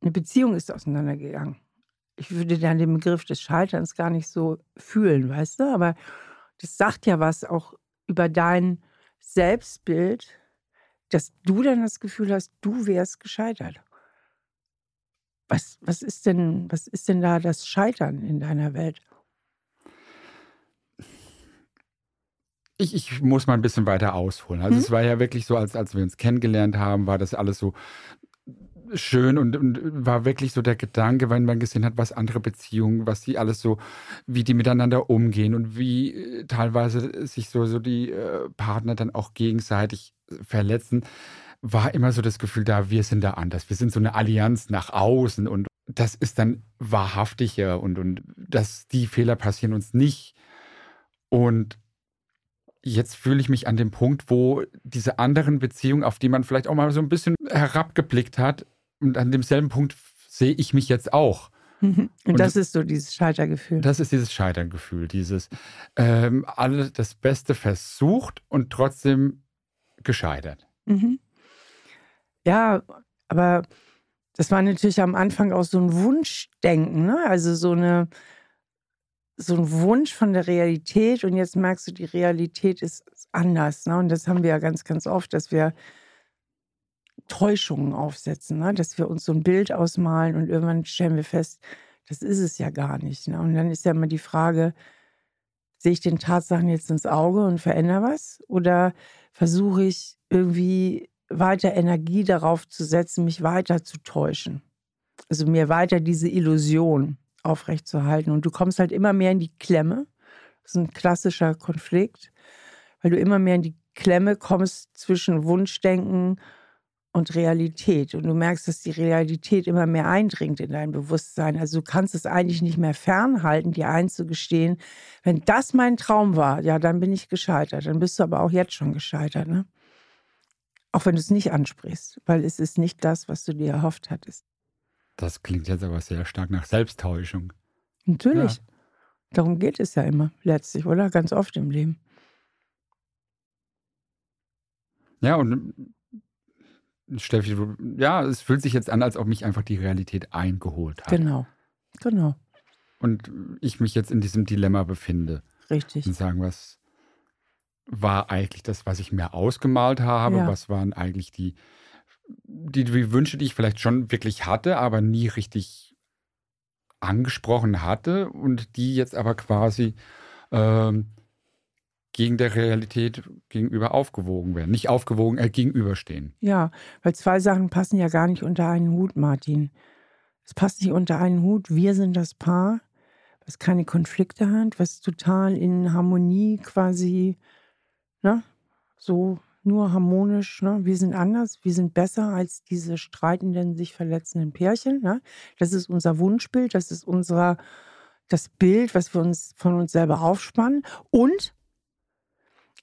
eine Beziehung ist auseinandergegangen ich würde dann den Begriff des Scheiterns gar nicht so fühlen, weißt du? Aber das sagt ja was auch über dein Selbstbild, dass du dann das Gefühl hast, du wärst gescheitert. Was, was, ist denn, was ist denn da das Scheitern in deiner Welt? Ich, ich muss mal ein bisschen weiter ausholen. Also hm? es war ja wirklich so, als, als wir uns kennengelernt haben, war das alles so schön und, und, war wirklich so der Gedanke, wenn man gesehen hat, was andere Beziehungen, was die alles so, wie die miteinander umgehen und wie äh, teilweise sich so, so die äh, Partner dann auch gegenseitig verletzen, war immer so das Gefühl da, wir sind da anders. Wir sind so eine Allianz nach außen und das ist dann wahrhaftiger und, und dass die Fehler passieren uns nicht. Und jetzt fühle ich mich an dem Punkt, wo diese anderen Beziehungen, auf die man vielleicht auch mal so ein bisschen herabgeblickt hat, und an demselben Punkt sehe ich mich jetzt auch. Und, und das ist so dieses Scheitergefühl. Das ist dieses Scheitergefühl, dieses ähm, alle das Beste versucht und trotzdem gescheitert. Mhm. Ja, aber das war natürlich am Anfang auch so ein Wunschdenken, ne? also so eine so ein Wunsch von der Realität und jetzt merkst du, die Realität ist anders. Ne? Und das haben wir ja ganz, ganz oft, dass wir Täuschungen aufsetzen, ne? dass wir uns so ein Bild ausmalen und irgendwann stellen wir fest, das ist es ja gar nicht. Ne? Und dann ist ja immer die Frage, sehe ich den Tatsachen jetzt ins Auge und verändere was? Oder versuche ich irgendwie weiter Energie darauf zu setzen, mich weiter zu täuschen? Also mir weiter diese Illusion aufrechtzuerhalten. Und du kommst halt immer mehr in die Klemme. Das ist ein klassischer Konflikt, weil du immer mehr in die Klemme kommst zwischen Wunschdenken und Realität. Und du merkst, dass die Realität immer mehr eindringt in dein Bewusstsein. Also du kannst es eigentlich nicht mehr fernhalten, dir einzugestehen, wenn das mein Traum war, ja, dann bin ich gescheitert. Dann bist du aber auch jetzt schon gescheitert, ne? Auch wenn du es nicht ansprichst, weil es ist nicht das, was du dir erhofft hattest. Das klingt jetzt aber sehr stark nach Selbsttäuschung. Natürlich. Ja. Darum geht es ja immer, letztlich, oder? Ganz oft im Leben. Ja, und Steffi, ja, es fühlt sich jetzt an, als ob mich einfach die Realität eingeholt hat. Genau, genau. Und ich mich jetzt in diesem Dilemma befinde. Richtig. Und sagen, was war eigentlich das, was ich mir ausgemalt habe? Ja. Was waren eigentlich die, die, die Wünsche, die ich vielleicht schon wirklich hatte, aber nie richtig angesprochen hatte und die jetzt aber quasi ähm, gegen der Realität gegenüber aufgewogen werden. Nicht aufgewogen, äh, gegenüberstehen. Ja, weil zwei Sachen passen ja gar nicht unter einen Hut, Martin. Es passt nicht unter einen Hut. Wir sind das Paar, was keine Konflikte hat, was total in Harmonie quasi, ne, so nur harmonisch, ne? Wir sind anders, wir sind besser als diese streitenden, sich verletzenden Pärchen. Ne? Das ist unser Wunschbild, das ist unser das Bild, was wir uns von uns selber aufspannen. Und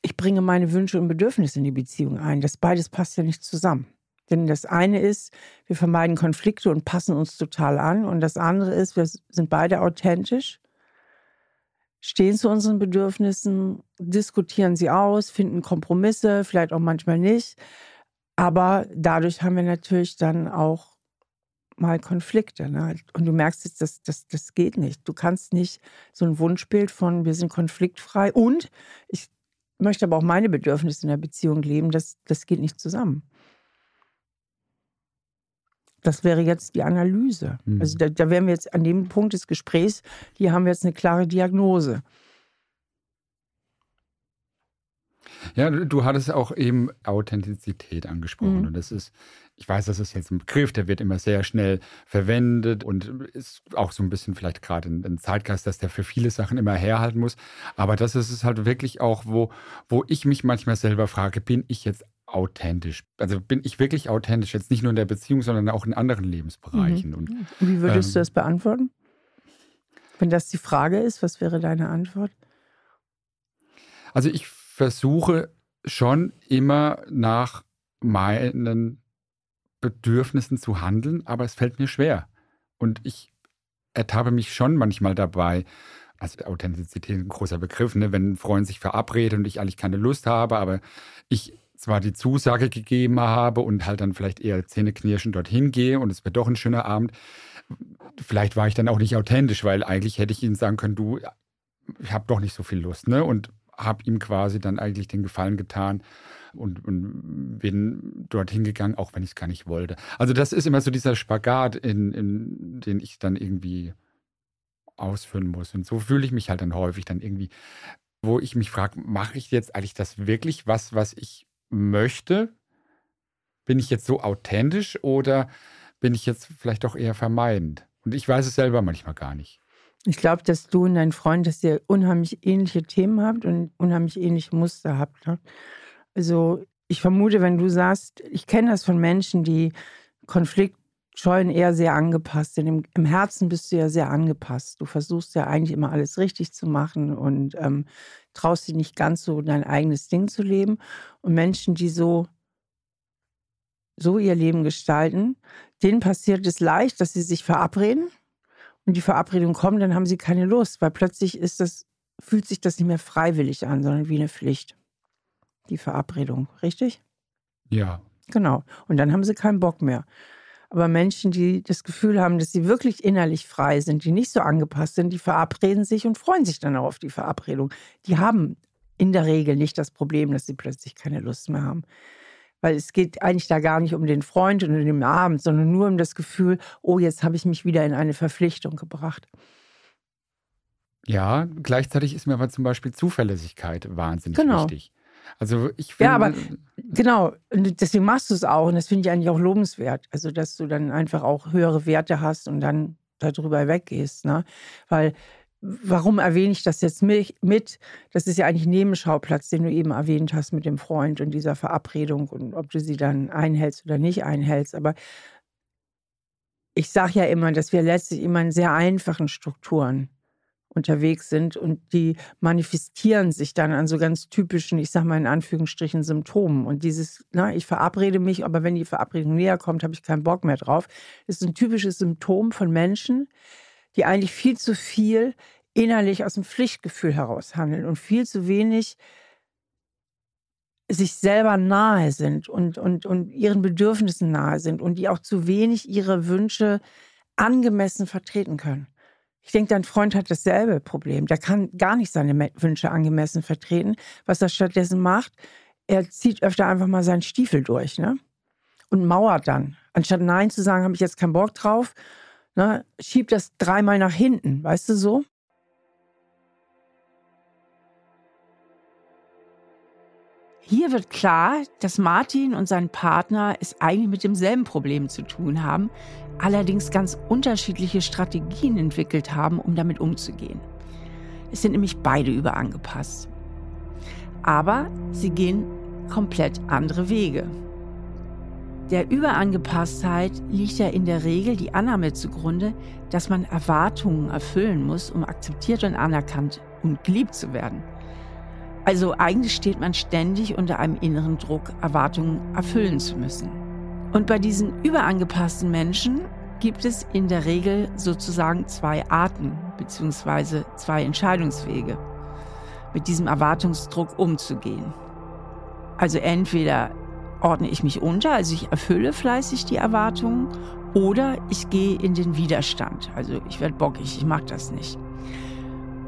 ich bringe meine Wünsche und Bedürfnisse in die Beziehung ein. Das beides passt ja nicht zusammen. Denn das eine ist, wir vermeiden Konflikte und passen uns total an. Und das andere ist, wir sind beide authentisch, stehen zu unseren Bedürfnissen, diskutieren sie aus, finden Kompromisse, vielleicht auch manchmal nicht. Aber dadurch haben wir natürlich dann auch mal Konflikte. Ne? Und du merkst jetzt, das, das, das geht nicht. Du kannst nicht so ein Wunschbild von wir sind konfliktfrei und ich möchte aber auch meine Bedürfnisse in der Beziehung leben. Das, das geht nicht zusammen. Das wäre jetzt die Analyse. Mhm. Also da, da wären wir jetzt an dem Punkt des Gesprächs, hier haben wir jetzt eine klare Diagnose. Ja, du hattest auch eben Authentizität angesprochen. Mhm. Und das ist, ich weiß, das ist jetzt ein Begriff, der wird immer sehr schnell verwendet und ist auch so ein bisschen vielleicht gerade ein, Zeitgeist, dass der für viele Sachen immer herhalten muss. Aber das ist es halt wirklich auch, wo, wo ich mich manchmal selber frage, bin ich jetzt authentisch? Also bin ich wirklich authentisch? Jetzt nicht nur in der Beziehung, sondern auch in anderen Lebensbereichen. Mhm. Und, Wie würdest ähm, du das beantworten? Wenn das die Frage ist, was wäre deine Antwort? Also ich versuche schon immer nach meinen Bedürfnissen zu handeln, aber es fällt mir schwer. Und ich ertappe mich schon manchmal dabei, also Authentizität ist ein großer Begriff, ne? wenn ein Freund sich verabredet und ich eigentlich keine Lust habe, aber ich zwar die Zusage gegeben habe und halt dann vielleicht eher zähneknirschend dorthin gehe und es wird doch ein schöner Abend, vielleicht war ich dann auch nicht authentisch, weil eigentlich hätte ich ihnen sagen können, du, ich habe doch nicht so viel Lust, ne? Und habe ihm quasi dann eigentlich den Gefallen getan und, und bin dorthin gegangen, auch wenn ich es gar nicht wollte. Also das ist immer so dieser Spagat, in, in den ich dann irgendwie ausführen muss. Und so fühle ich mich halt dann häufig dann irgendwie, wo ich mich frage, mache ich jetzt eigentlich das wirklich was, was ich möchte? Bin ich jetzt so authentisch oder bin ich jetzt vielleicht doch eher vermeidend? Und ich weiß es selber manchmal gar nicht. Ich glaube, dass du und dein Freund, dass ihr unheimlich ähnliche Themen habt und unheimlich ähnliche Muster habt. Ne? Also ich vermute, wenn du sagst, ich kenne das von Menschen, die Konfliktscheuen eher sehr angepasst sind. Im, Im, Herzen bist du ja sehr angepasst. Du versuchst ja eigentlich immer alles richtig zu machen und ähm, traust dir nicht ganz so dein eigenes Ding zu leben. Und Menschen, die so so ihr Leben gestalten, denen passiert es leicht, dass sie sich verabreden und die Verabredung kommt, dann haben sie keine Lust, weil plötzlich ist das, fühlt sich das nicht mehr freiwillig an, sondern wie eine Pflicht. Die Verabredung, richtig? Ja. Genau. Und dann haben sie keinen Bock mehr. Aber Menschen, die das Gefühl haben, dass sie wirklich innerlich frei sind, die nicht so angepasst sind, die verabreden sich und freuen sich dann auch auf die Verabredung. Die haben in der Regel nicht das Problem, dass sie plötzlich keine Lust mehr haben. Weil es geht eigentlich da gar nicht um den Freund und den Abend, sondern nur um das Gefühl, oh, jetzt habe ich mich wieder in eine Verpflichtung gebracht. Ja, gleichzeitig ist mir aber zum Beispiel Zuverlässigkeit wahnsinnig genau. wichtig. Also ich finde. Ja, aber genau, und deswegen machst du es auch. Und das finde ich eigentlich auch lobenswert. Also, dass du dann einfach auch höhere Werte hast und dann darüber weggehst. Ne? Weil warum erwähne ich das jetzt mit? Das ist ja eigentlich ein Nebenschauplatz, den du eben erwähnt hast mit dem Freund und dieser Verabredung und ob du sie dann einhältst oder nicht einhältst. Aber ich sage ja immer, dass wir letztlich immer in sehr einfachen Strukturen unterwegs sind und die manifestieren sich dann an so ganz typischen, ich sage mal in Anführungsstrichen, Symptomen. Und dieses, na, ich verabrede mich, aber wenn die Verabredung näher kommt, habe ich keinen Bock mehr drauf, ist ein typisches Symptom von Menschen, die eigentlich viel zu viel innerlich aus dem Pflichtgefühl heraus handeln und viel zu wenig sich selber nahe sind und, und, und ihren Bedürfnissen nahe sind und die auch zu wenig ihre Wünsche angemessen vertreten können. Ich denke, dein Freund hat dasselbe Problem. Der kann gar nicht seine Wünsche angemessen vertreten. Was er stattdessen macht, er zieht öfter einfach mal seinen Stiefel durch ne? und mauert dann. Anstatt Nein zu sagen, habe ich jetzt keinen Bock drauf, ne, schiebt das dreimal nach hinten, weißt du so? Hier wird klar, dass Martin und sein Partner es eigentlich mit demselben Problem zu tun haben, allerdings ganz unterschiedliche Strategien entwickelt haben, um damit umzugehen. Es sind nämlich beide überangepasst. Aber sie gehen komplett andere Wege. Der Überangepasstheit liegt ja in der Regel die Annahme zugrunde, dass man Erwartungen erfüllen muss, um akzeptiert und anerkannt und geliebt zu werden. Also eigentlich steht man ständig unter einem inneren Druck, Erwartungen erfüllen zu müssen. Und bei diesen überangepassten Menschen gibt es in der Regel sozusagen zwei Arten bzw. zwei Entscheidungswege, mit diesem Erwartungsdruck umzugehen. Also entweder ordne ich mich unter, also ich erfülle fleißig die Erwartungen, oder ich gehe in den Widerstand, also ich werde bockig, ich mag das nicht.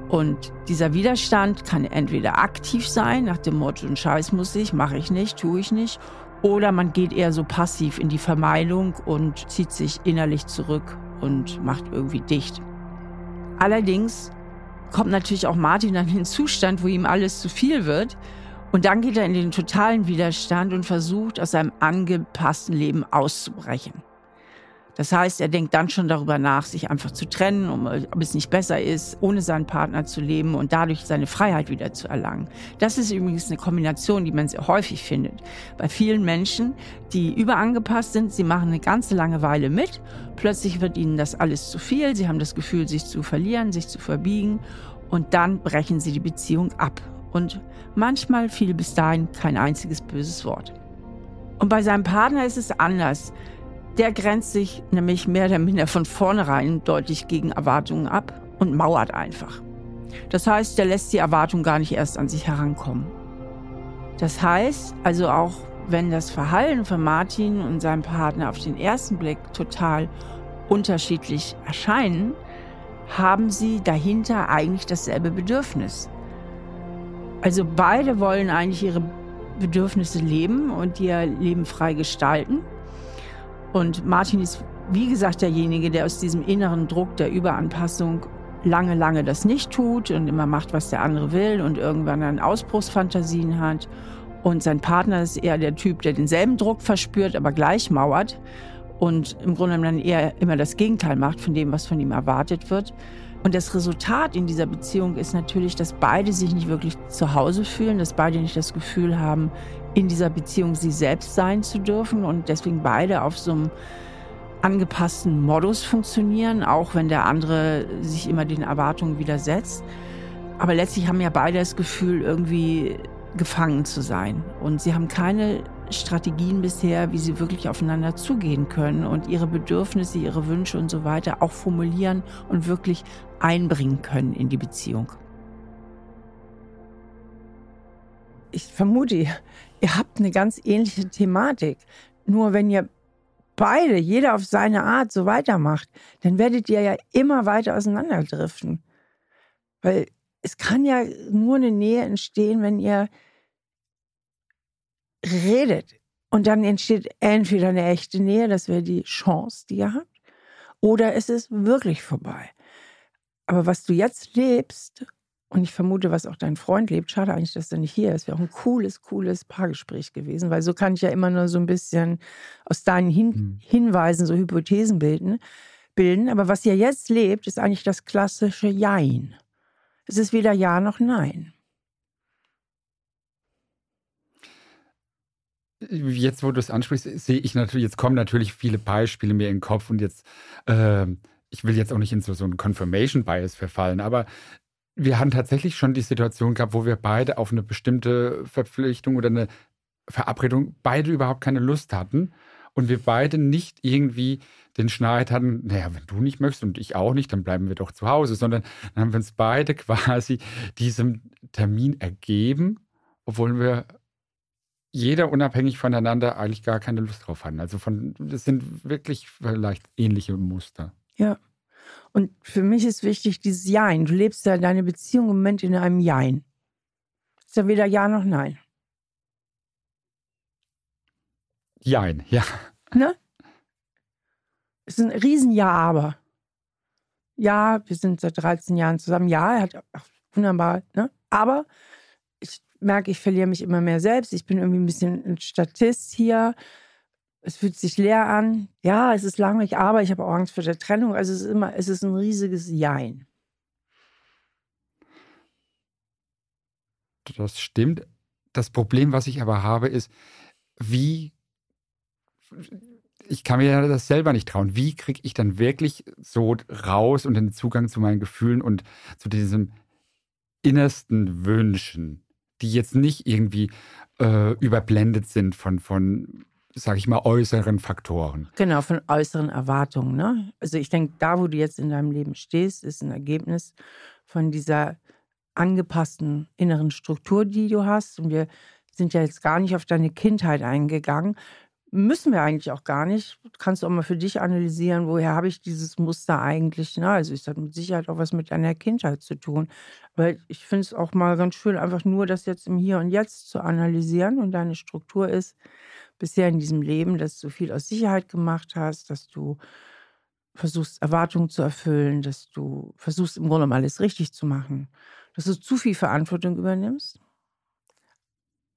Und dieser Widerstand kann entweder aktiv sein, nach dem Motto, Scheiß muss ich, mache ich nicht, tue ich nicht. Oder man geht eher so passiv in die Vermeidung und zieht sich innerlich zurück und macht irgendwie dicht. Allerdings kommt natürlich auch Martin dann in den Zustand, wo ihm alles zu viel wird. Und dann geht er in den totalen Widerstand und versucht, aus seinem angepassten Leben auszubrechen. Das heißt, er denkt dann schon darüber nach, sich einfach zu trennen, um, ob es nicht besser ist, ohne seinen Partner zu leben und dadurch seine Freiheit wieder zu erlangen. Das ist übrigens eine Kombination, die man sehr häufig findet. Bei vielen Menschen, die überangepasst sind, sie machen eine ganze Langeweile mit, plötzlich wird ihnen das alles zu viel, sie haben das Gefühl, sich zu verlieren, sich zu verbiegen und dann brechen sie die Beziehung ab. Und manchmal fiel bis dahin kein einziges böses Wort. Und bei seinem Partner ist es anders. Der grenzt sich nämlich mehr oder minder von vornherein deutlich gegen Erwartungen ab und mauert einfach. Das heißt, der lässt die Erwartung gar nicht erst an sich herankommen. Das heißt, also auch wenn das Verhalten von Martin und seinem Partner auf den ersten Blick total unterschiedlich erscheinen, haben sie dahinter eigentlich dasselbe Bedürfnis. Also beide wollen eigentlich ihre Bedürfnisse leben und ihr Leben frei gestalten. Und Martin ist, wie gesagt, derjenige, der aus diesem inneren Druck der Überanpassung lange, lange das nicht tut und immer macht, was der andere will und irgendwann dann Ausbruchsfantasien hat. Und sein Partner ist eher der Typ, der denselben Druck verspürt, aber gleich mauert und im Grunde dann eher immer das Gegenteil macht von dem, was von ihm erwartet wird. Und das Resultat in dieser Beziehung ist natürlich, dass beide sich nicht wirklich zu Hause fühlen, dass beide nicht das Gefühl haben, in dieser Beziehung sie selbst sein zu dürfen und deswegen beide auf so einem angepassten Modus funktionieren, auch wenn der andere sich immer den Erwartungen widersetzt. Aber letztlich haben ja beide das Gefühl, irgendwie gefangen zu sein. Und sie haben keine Strategien bisher, wie sie wirklich aufeinander zugehen können und ihre Bedürfnisse, ihre Wünsche und so weiter auch formulieren und wirklich einbringen können in die Beziehung. Ich vermute, ihr habt eine ganz ähnliche Thematik. Nur wenn ihr beide, jeder auf seine Art so weitermacht, dann werdet ihr ja immer weiter auseinanderdriften. Weil es kann ja nur eine Nähe entstehen, wenn ihr redet. Und dann entsteht entweder eine echte Nähe, das wäre die Chance, die ihr habt, oder es ist wirklich vorbei. Aber was du jetzt lebst, und ich vermute, was auch dein Freund lebt, schade eigentlich, dass er nicht hier ist, wäre auch ein cooles, cooles Paargespräch gewesen, weil so kann ich ja immer nur so ein bisschen aus deinen Hin mhm. Hinweisen so Hypothesen bilden, bilden. Aber was ihr jetzt lebt, ist eigentlich das klassische Jein. Es ist weder Ja noch Nein. jetzt, wo du es ansprichst, sehe ich natürlich, jetzt kommen natürlich viele Beispiele mir in den Kopf und jetzt, äh, ich will jetzt auch nicht in so, so einen Confirmation Bias verfallen, aber wir hatten tatsächlich schon die Situation gehabt, wo wir beide auf eine bestimmte Verpflichtung oder eine Verabredung beide überhaupt keine Lust hatten und wir beide nicht irgendwie den Schneid hatten, naja, wenn du nicht möchtest und ich auch nicht, dann bleiben wir doch zu Hause, sondern dann haben wir uns beide quasi diesem Termin ergeben, obwohl wir jeder unabhängig voneinander eigentlich gar keine Lust drauf hatten. Also von, das sind wirklich vielleicht ähnliche Muster. Ja. Und für mich ist wichtig dieses Jein. Du lebst ja deine Beziehung im Moment in einem Jein. Ist ja weder Ja noch Nein. Jein, ja. Ne? Es ist ein riesen Ja, aber. Ja, wir sind seit 13 Jahren zusammen. Ja, er hat ach, wunderbar, ne? Aber merke, ich verliere mich immer mehr selbst. Ich bin irgendwie ein bisschen ein Statist hier. Es fühlt sich leer an. Ja, es ist langweilig, aber ich habe auch Angst vor der Trennung. Also es ist immer, es ist ein riesiges Jein. Das stimmt. Das Problem, was ich aber habe, ist, wie ich kann mir das selber nicht trauen. Wie kriege ich dann wirklich so raus und den Zugang zu meinen Gefühlen und zu diesem innersten Wünschen? die jetzt nicht irgendwie äh, überblendet sind von, von sage ich mal, äußeren Faktoren. Genau, von äußeren Erwartungen. Ne? Also ich denke, da, wo du jetzt in deinem Leben stehst, ist ein Ergebnis von dieser angepassten inneren Struktur, die du hast. Und wir sind ja jetzt gar nicht auf deine Kindheit eingegangen. müssen wir eigentlich auch gar nicht. Du kannst auch mal für dich analysieren, woher habe ich dieses Muster eigentlich? Na, also es hat mit Sicherheit auch was mit deiner Kindheit zu tun. Aber ich finde es auch mal ganz schön, einfach nur das jetzt im Hier und Jetzt zu analysieren. Und deine Struktur ist bisher in diesem Leben, dass du viel aus Sicherheit gemacht hast, dass du versuchst, Erwartungen zu erfüllen, dass du versuchst, im Grunde alles richtig zu machen, dass du zu viel Verantwortung übernimmst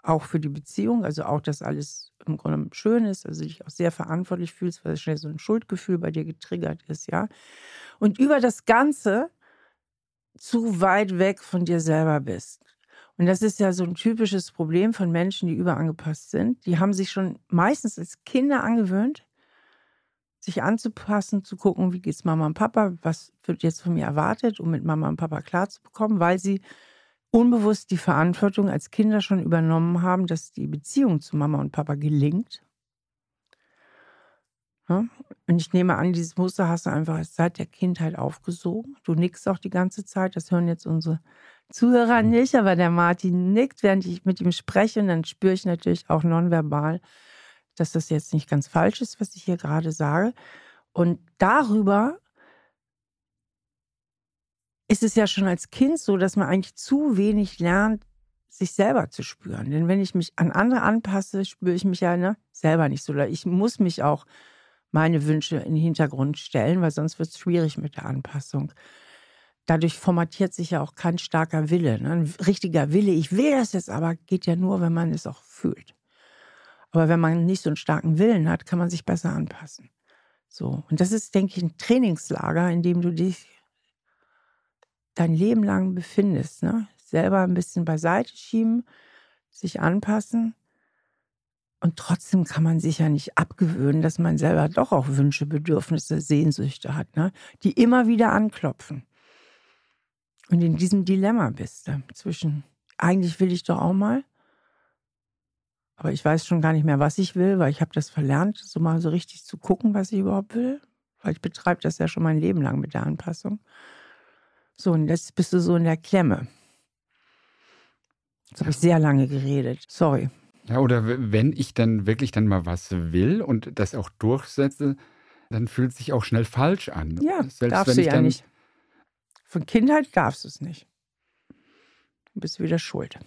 auch für die Beziehung, also auch, dass alles im Grunde schön ist, also dich auch sehr verantwortlich fühlst, weil schnell so ein Schuldgefühl bei dir getriggert ist, ja. Und über das Ganze zu weit weg von dir selber bist. Und das ist ja so ein typisches Problem von Menschen, die überangepasst sind. Die haben sich schon meistens als Kinder angewöhnt, sich anzupassen, zu gucken, wie geht's Mama und Papa, was wird jetzt von mir erwartet, um mit Mama und Papa klarzubekommen, weil sie unbewusst die Verantwortung als Kinder schon übernommen haben, dass die Beziehung zu Mama und Papa gelingt. Und ich nehme an, dieses Muster hast du einfach seit der Kindheit aufgesogen. Du nickst auch die ganze Zeit. Das hören jetzt unsere Zuhörer nicht, aber der Martin nickt, während ich mit ihm spreche. Und dann spüre ich natürlich auch nonverbal, dass das jetzt nicht ganz falsch ist, was ich hier gerade sage. Und darüber ist es ja schon als Kind so, dass man eigentlich zu wenig lernt, sich selber zu spüren. Denn wenn ich mich an andere anpasse, spüre ich mich ja ne, selber nicht so. Ich muss mich auch meine Wünsche in den Hintergrund stellen, weil sonst wird es schwierig mit der Anpassung. Dadurch formatiert sich ja auch kein starker Wille. Ne? Ein richtiger Wille, ich will das jetzt aber, geht ja nur, wenn man es auch fühlt. Aber wenn man nicht so einen starken Willen hat, kann man sich besser anpassen. So. Und das ist, denke ich, ein Trainingslager, in dem du dich dein Leben lang befindest. Ne? Selber ein bisschen beiseite schieben, sich anpassen. Und trotzdem kann man sich ja nicht abgewöhnen, dass man selber doch auch Wünsche, Bedürfnisse, Sehnsüchte hat, ne? die immer wieder anklopfen. Und in diesem Dilemma bist du zwischen, eigentlich will ich doch auch mal, aber ich weiß schon gar nicht mehr, was ich will, weil ich habe das verlernt, so mal so richtig zu gucken, was ich überhaupt will. Weil ich betreibe das ja schon mein Leben lang mit der Anpassung. So, und jetzt bist du so in der Klemme. Jetzt habe ich sehr lange geredet. Sorry. Ja, oder wenn ich dann wirklich dann mal was will und das auch durchsetze, dann fühlt es sich auch schnell falsch an. Ja, Selbst darfst du ja nicht. Von Kindheit darfst du es nicht. Du bist wieder schuld.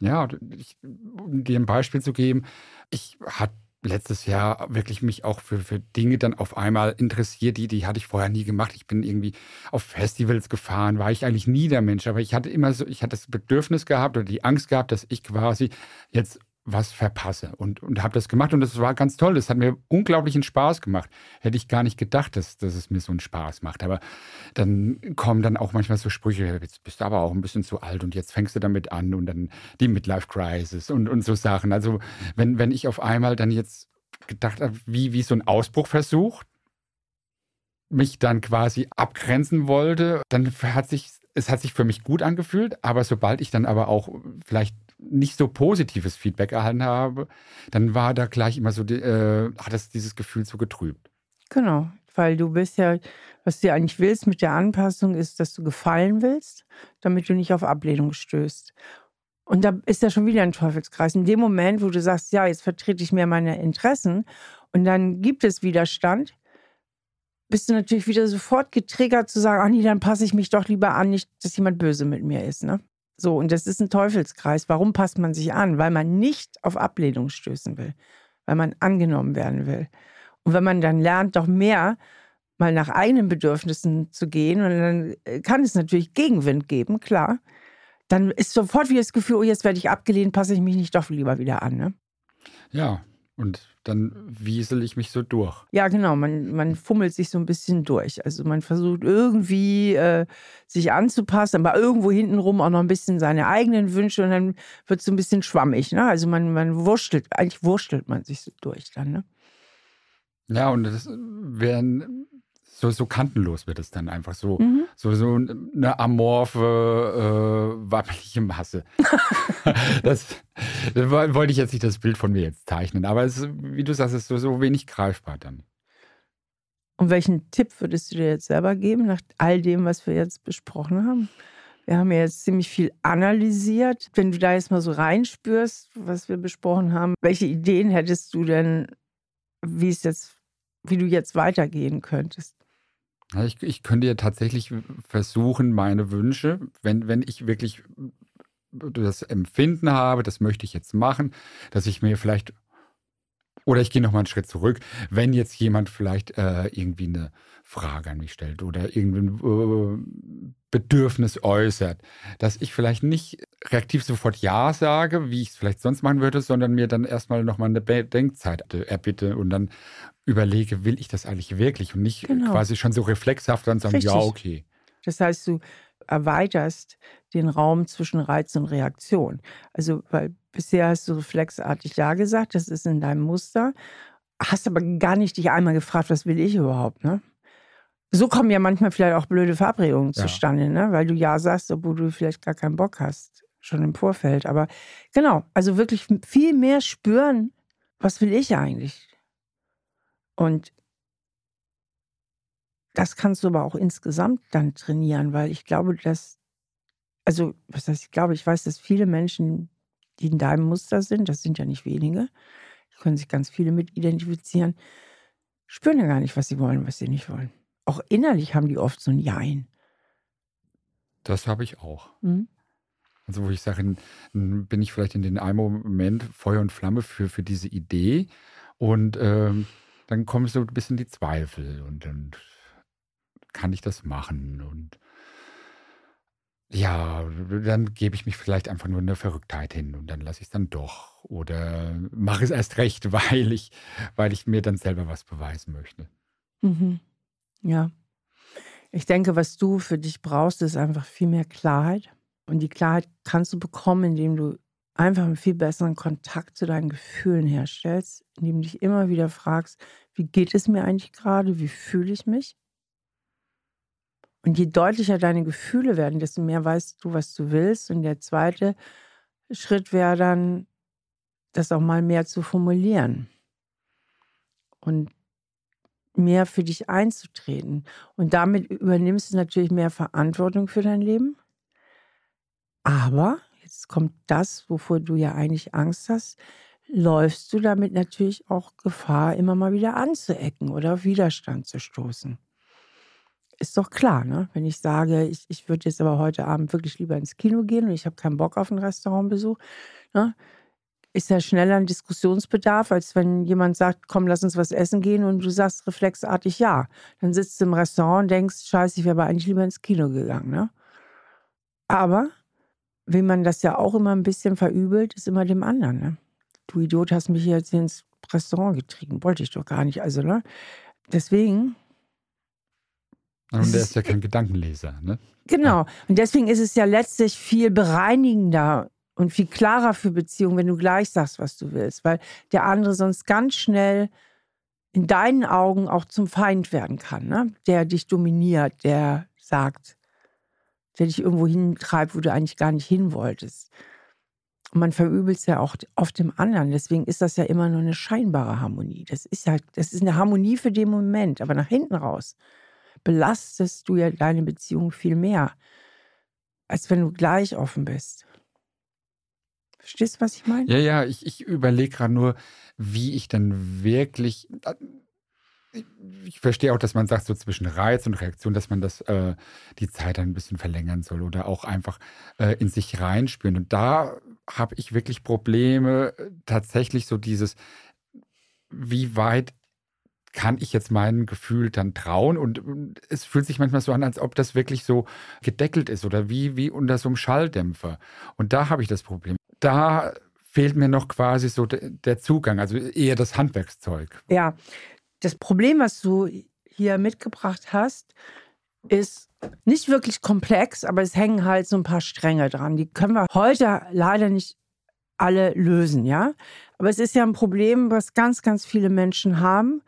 Ja, ich, um dir ein Beispiel zu geben, ich hatte letztes Jahr wirklich mich auch für, für Dinge dann auf einmal interessiert, die, die hatte ich vorher nie gemacht. Ich bin irgendwie auf Festivals gefahren, war ich eigentlich nie der Mensch, aber ich hatte immer so, ich hatte das Bedürfnis gehabt oder die Angst gehabt, dass ich quasi jetzt was verpasse und, und habe das gemacht und das war ganz toll. Das hat mir unglaublichen Spaß gemacht. Hätte ich gar nicht gedacht, dass, dass es mir so einen Spaß macht. Aber dann kommen dann auch manchmal so Sprüche, jetzt bist du aber auch ein bisschen zu alt und jetzt fängst du damit an und dann die Midlife Crisis und, und so Sachen. Also wenn, wenn ich auf einmal dann jetzt gedacht habe, wie, wie so ein Ausbruchversuch, mich dann quasi abgrenzen wollte, dann hat sich es hat sich für mich gut angefühlt, aber sobald ich dann aber auch vielleicht nicht so positives Feedback erhalten habe, dann war da gleich immer so, äh, hat das dieses Gefühl so getrübt. Genau, weil du bist ja, was du eigentlich willst mit der Anpassung, ist, dass du gefallen willst, damit du nicht auf Ablehnung stößt. Und da ist ja schon wieder ein Teufelskreis. In dem Moment, wo du sagst, ja, jetzt vertrete ich mehr meine Interessen und dann gibt es Widerstand, bist du natürlich wieder sofort getriggert zu sagen, ach nee, dann passe ich mich doch lieber an, nicht, dass jemand böse mit mir ist. Ne? So, und das ist ein Teufelskreis. Warum passt man sich an? Weil man nicht auf Ablehnung stößen will, weil man angenommen werden will. Und wenn man dann lernt, doch mehr mal nach eigenen Bedürfnissen zu gehen, und dann äh, kann es natürlich Gegenwind geben, klar, dann ist sofort wieder das Gefühl, oh, jetzt werde ich abgelehnt, passe ich mich nicht doch lieber wieder an. Ne? Ja, und dann wiesel ich mich so durch. Ja, genau. Man, man fummelt sich so ein bisschen durch. Also man versucht irgendwie äh, sich anzupassen, aber irgendwo hintenrum auch noch ein bisschen seine eigenen Wünsche und dann wird es so ein bisschen schwammig. Ne? Also man, man wurschtelt, eigentlich wurschtelt man sich so durch dann. Ne? Ja, und das wären so, so kantenlos wird es dann einfach so, mhm. so, so eine amorphe, äh, wabbelige Masse. das, das, wollte ich jetzt nicht das Bild von mir jetzt zeichnen, aber es, wie du sagst, es ist so, so wenig greifbar dann. Und welchen Tipp würdest du dir jetzt selber geben, nach all dem, was wir jetzt besprochen haben? Wir haben ja jetzt ziemlich viel analysiert. Wenn du da jetzt mal so reinspürst, was wir besprochen haben, welche Ideen hättest du denn wie es jetzt, wie du jetzt weitergehen könntest. Ich, ich könnte ja tatsächlich versuchen, meine Wünsche, wenn, wenn ich wirklich das Empfinden habe, das möchte ich jetzt machen, dass ich mir vielleicht oder ich gehe noch mal einen Schritt zurück. Wenn jetzt jemand vielleicht äh, irgendwie eine Frage an mich stellt oder irgendein äh, Bedürfnis äußert, dass ich vielleicht nicht reaktiv sofort Ja sage, wie ich es vielleicht sonst machen würde, sondern mir dann erstmal noch mal eine Bedenkzeit erbitte und dann überlege, will ich das eigentlich wirklich und nicht genau. quasi schon so reflexhaft dann sagen, Richtig. ja, okay. Das heißt, du erweiterst den Raum zwischen Reiz und Reaktion. Also, weil bisher hast du reflexartig Ja gesagt, das ist in deinem Muster, hast aber gar nicht dich einmal gefragt, was will ich überhaupt, ne? So kommen ja manchmal vielleicht auch blöde Verabredungen ja. zustande, ne? weil du Ja sagst, obwohl du vielleicht gar keinen Bock hast, schon im Vorfeld. Aber genau, also wirklich viel mehr spüren, was will ich eigentlich? Und das kannst du aber auch insgesamt dann trainieren, weil ich glaube, dass, also, was heißt, ich glaube, ich weiß, dass viele Menschen, die in deinem Muster sind, das sind ja nicht wenige, können sich ganz viele mit identifizieren, spüren ja gar nicht, was sie wollen, was sie nicht wollen. Auch innerlich haben die oft so ein Jein. Das habe ich auch. Mhm. Also, wo ich sage, bin ich vielleicht in den einen Moment Feuer und Flamme für, für diese Idee und ähm, dann kommen so ein bisschen die Zweifel und, und kann ich das machen? Und ja, dann gebe ich mich vielleicht einfach nur in der Verrücktheit hin und dann lasse ich es dann doch. Oder mache es erst recht, weil ich, weil ich mir dann selber was beweisen möchte. Mhm. Ja. Ich denke, was du für dich brauchst, ist einfach viel mehr Klarheit. Und die Klarheit kannst du bekommen, indem du einfach einen viel besseren Kontakt zu deinen Gefühlen herstellst, indem du dich immer wieder fragst, wie geht es mir eigentlich gerade, wie fühle ich mich? Und je deutlicher deine Gefühle werden, desto mehr weißt du, was du willst. Und der zweite Schritt wäre dann, das auch mal mehr zu formulieren und mehr für dich einzutreten. Und damit übernimmst du natürlich mehr Verantwortung für dein Leben. Aber, jetzt kommt das, wovor du ja eigentlich Angst hast, läufst du damit natürlich auch Gefahr, immer mal wieder anzuecken oder auf Widerstand zu stoßen ist doch klar, ne? Wenn ich sage, ich, ich würde jetzt aber heute Abend wirklich lieber ins Kino gehen und ich habe keinen Bock auf einen Restaurantbesuch, ne? ist ja schneller ein Diskussionsbedarf, als wenn jemand sagt, komm, lass uns was essen gehen und du sagst reflexartig ja. Dann sitzt du im Restaurant und denkst, scheiße, ich wäre aber eigentlich lieber ins Kino gegangen. Ne? Aber, wie man das ja auch immer ein bisschen verübelt, ist immer dem anderen. Ne? Du Idiot hast mich jetzt ins Restaurant getrieben. Wollte ich doch gar nicht. Also, ne? Deswegen und der ist ja kein Gedankenleser, ne? Genau. Und deswegen ist es ja letztlich viel bereinigender und viel klarer für Beziehungen, wenn du gleich sagst, was du willst, weil der andere sonst ganz schnell in deinen Augen auch zum Feind werden kann, ne? der dich dominiert, der sagt, der dich irgendwo hintreibt, wo du eigentlich gar nicht hin wolltest. Und man verübelt es ja auch auf dem anderen. Deswegen ist das ja immer nur eine scheinbare Harmonie. Das ist ja, das ist eine Harmonie für den Moment, aber nach hinten raus belastest du ja deine Beziehung viel mehr, als wenn du gleich offen bist. Verstehst du, was ich meine? Ja, ja, ich, ich überlege gerade nur, wie ich dann wirklich. Äh, ich verstehe auch, dass man sagt, so zwischen Reiz und Reaktion, dass man das äh, die Zeit ein bisschen verlängern soll oder auch einfach äh, in sich reinspüren. Und da habe ich wirklich Probleme, tatsächlich so dieses, wie weit kann ich jetzt meinem Gefühl dann trauen? Und es fühlt sich manchmal so an, als ob das wirklich so gedeckelt ist oder wie, wie unter so einem Schalldämpfer. Und da habe ich das Problem. Da fehlt mir noch quasi so der Zugang, also eher das Handwerkszeug. Ja, das Problem, was du hier mitgebracht hast, ist nicht wirklich komplex, aber es hängen halt so ein paar Stränge dran. Die können wir heute leider nicht alle lösen, ja. Aber es ist ja ein Problem, was ganz, ganz viele Menschen haben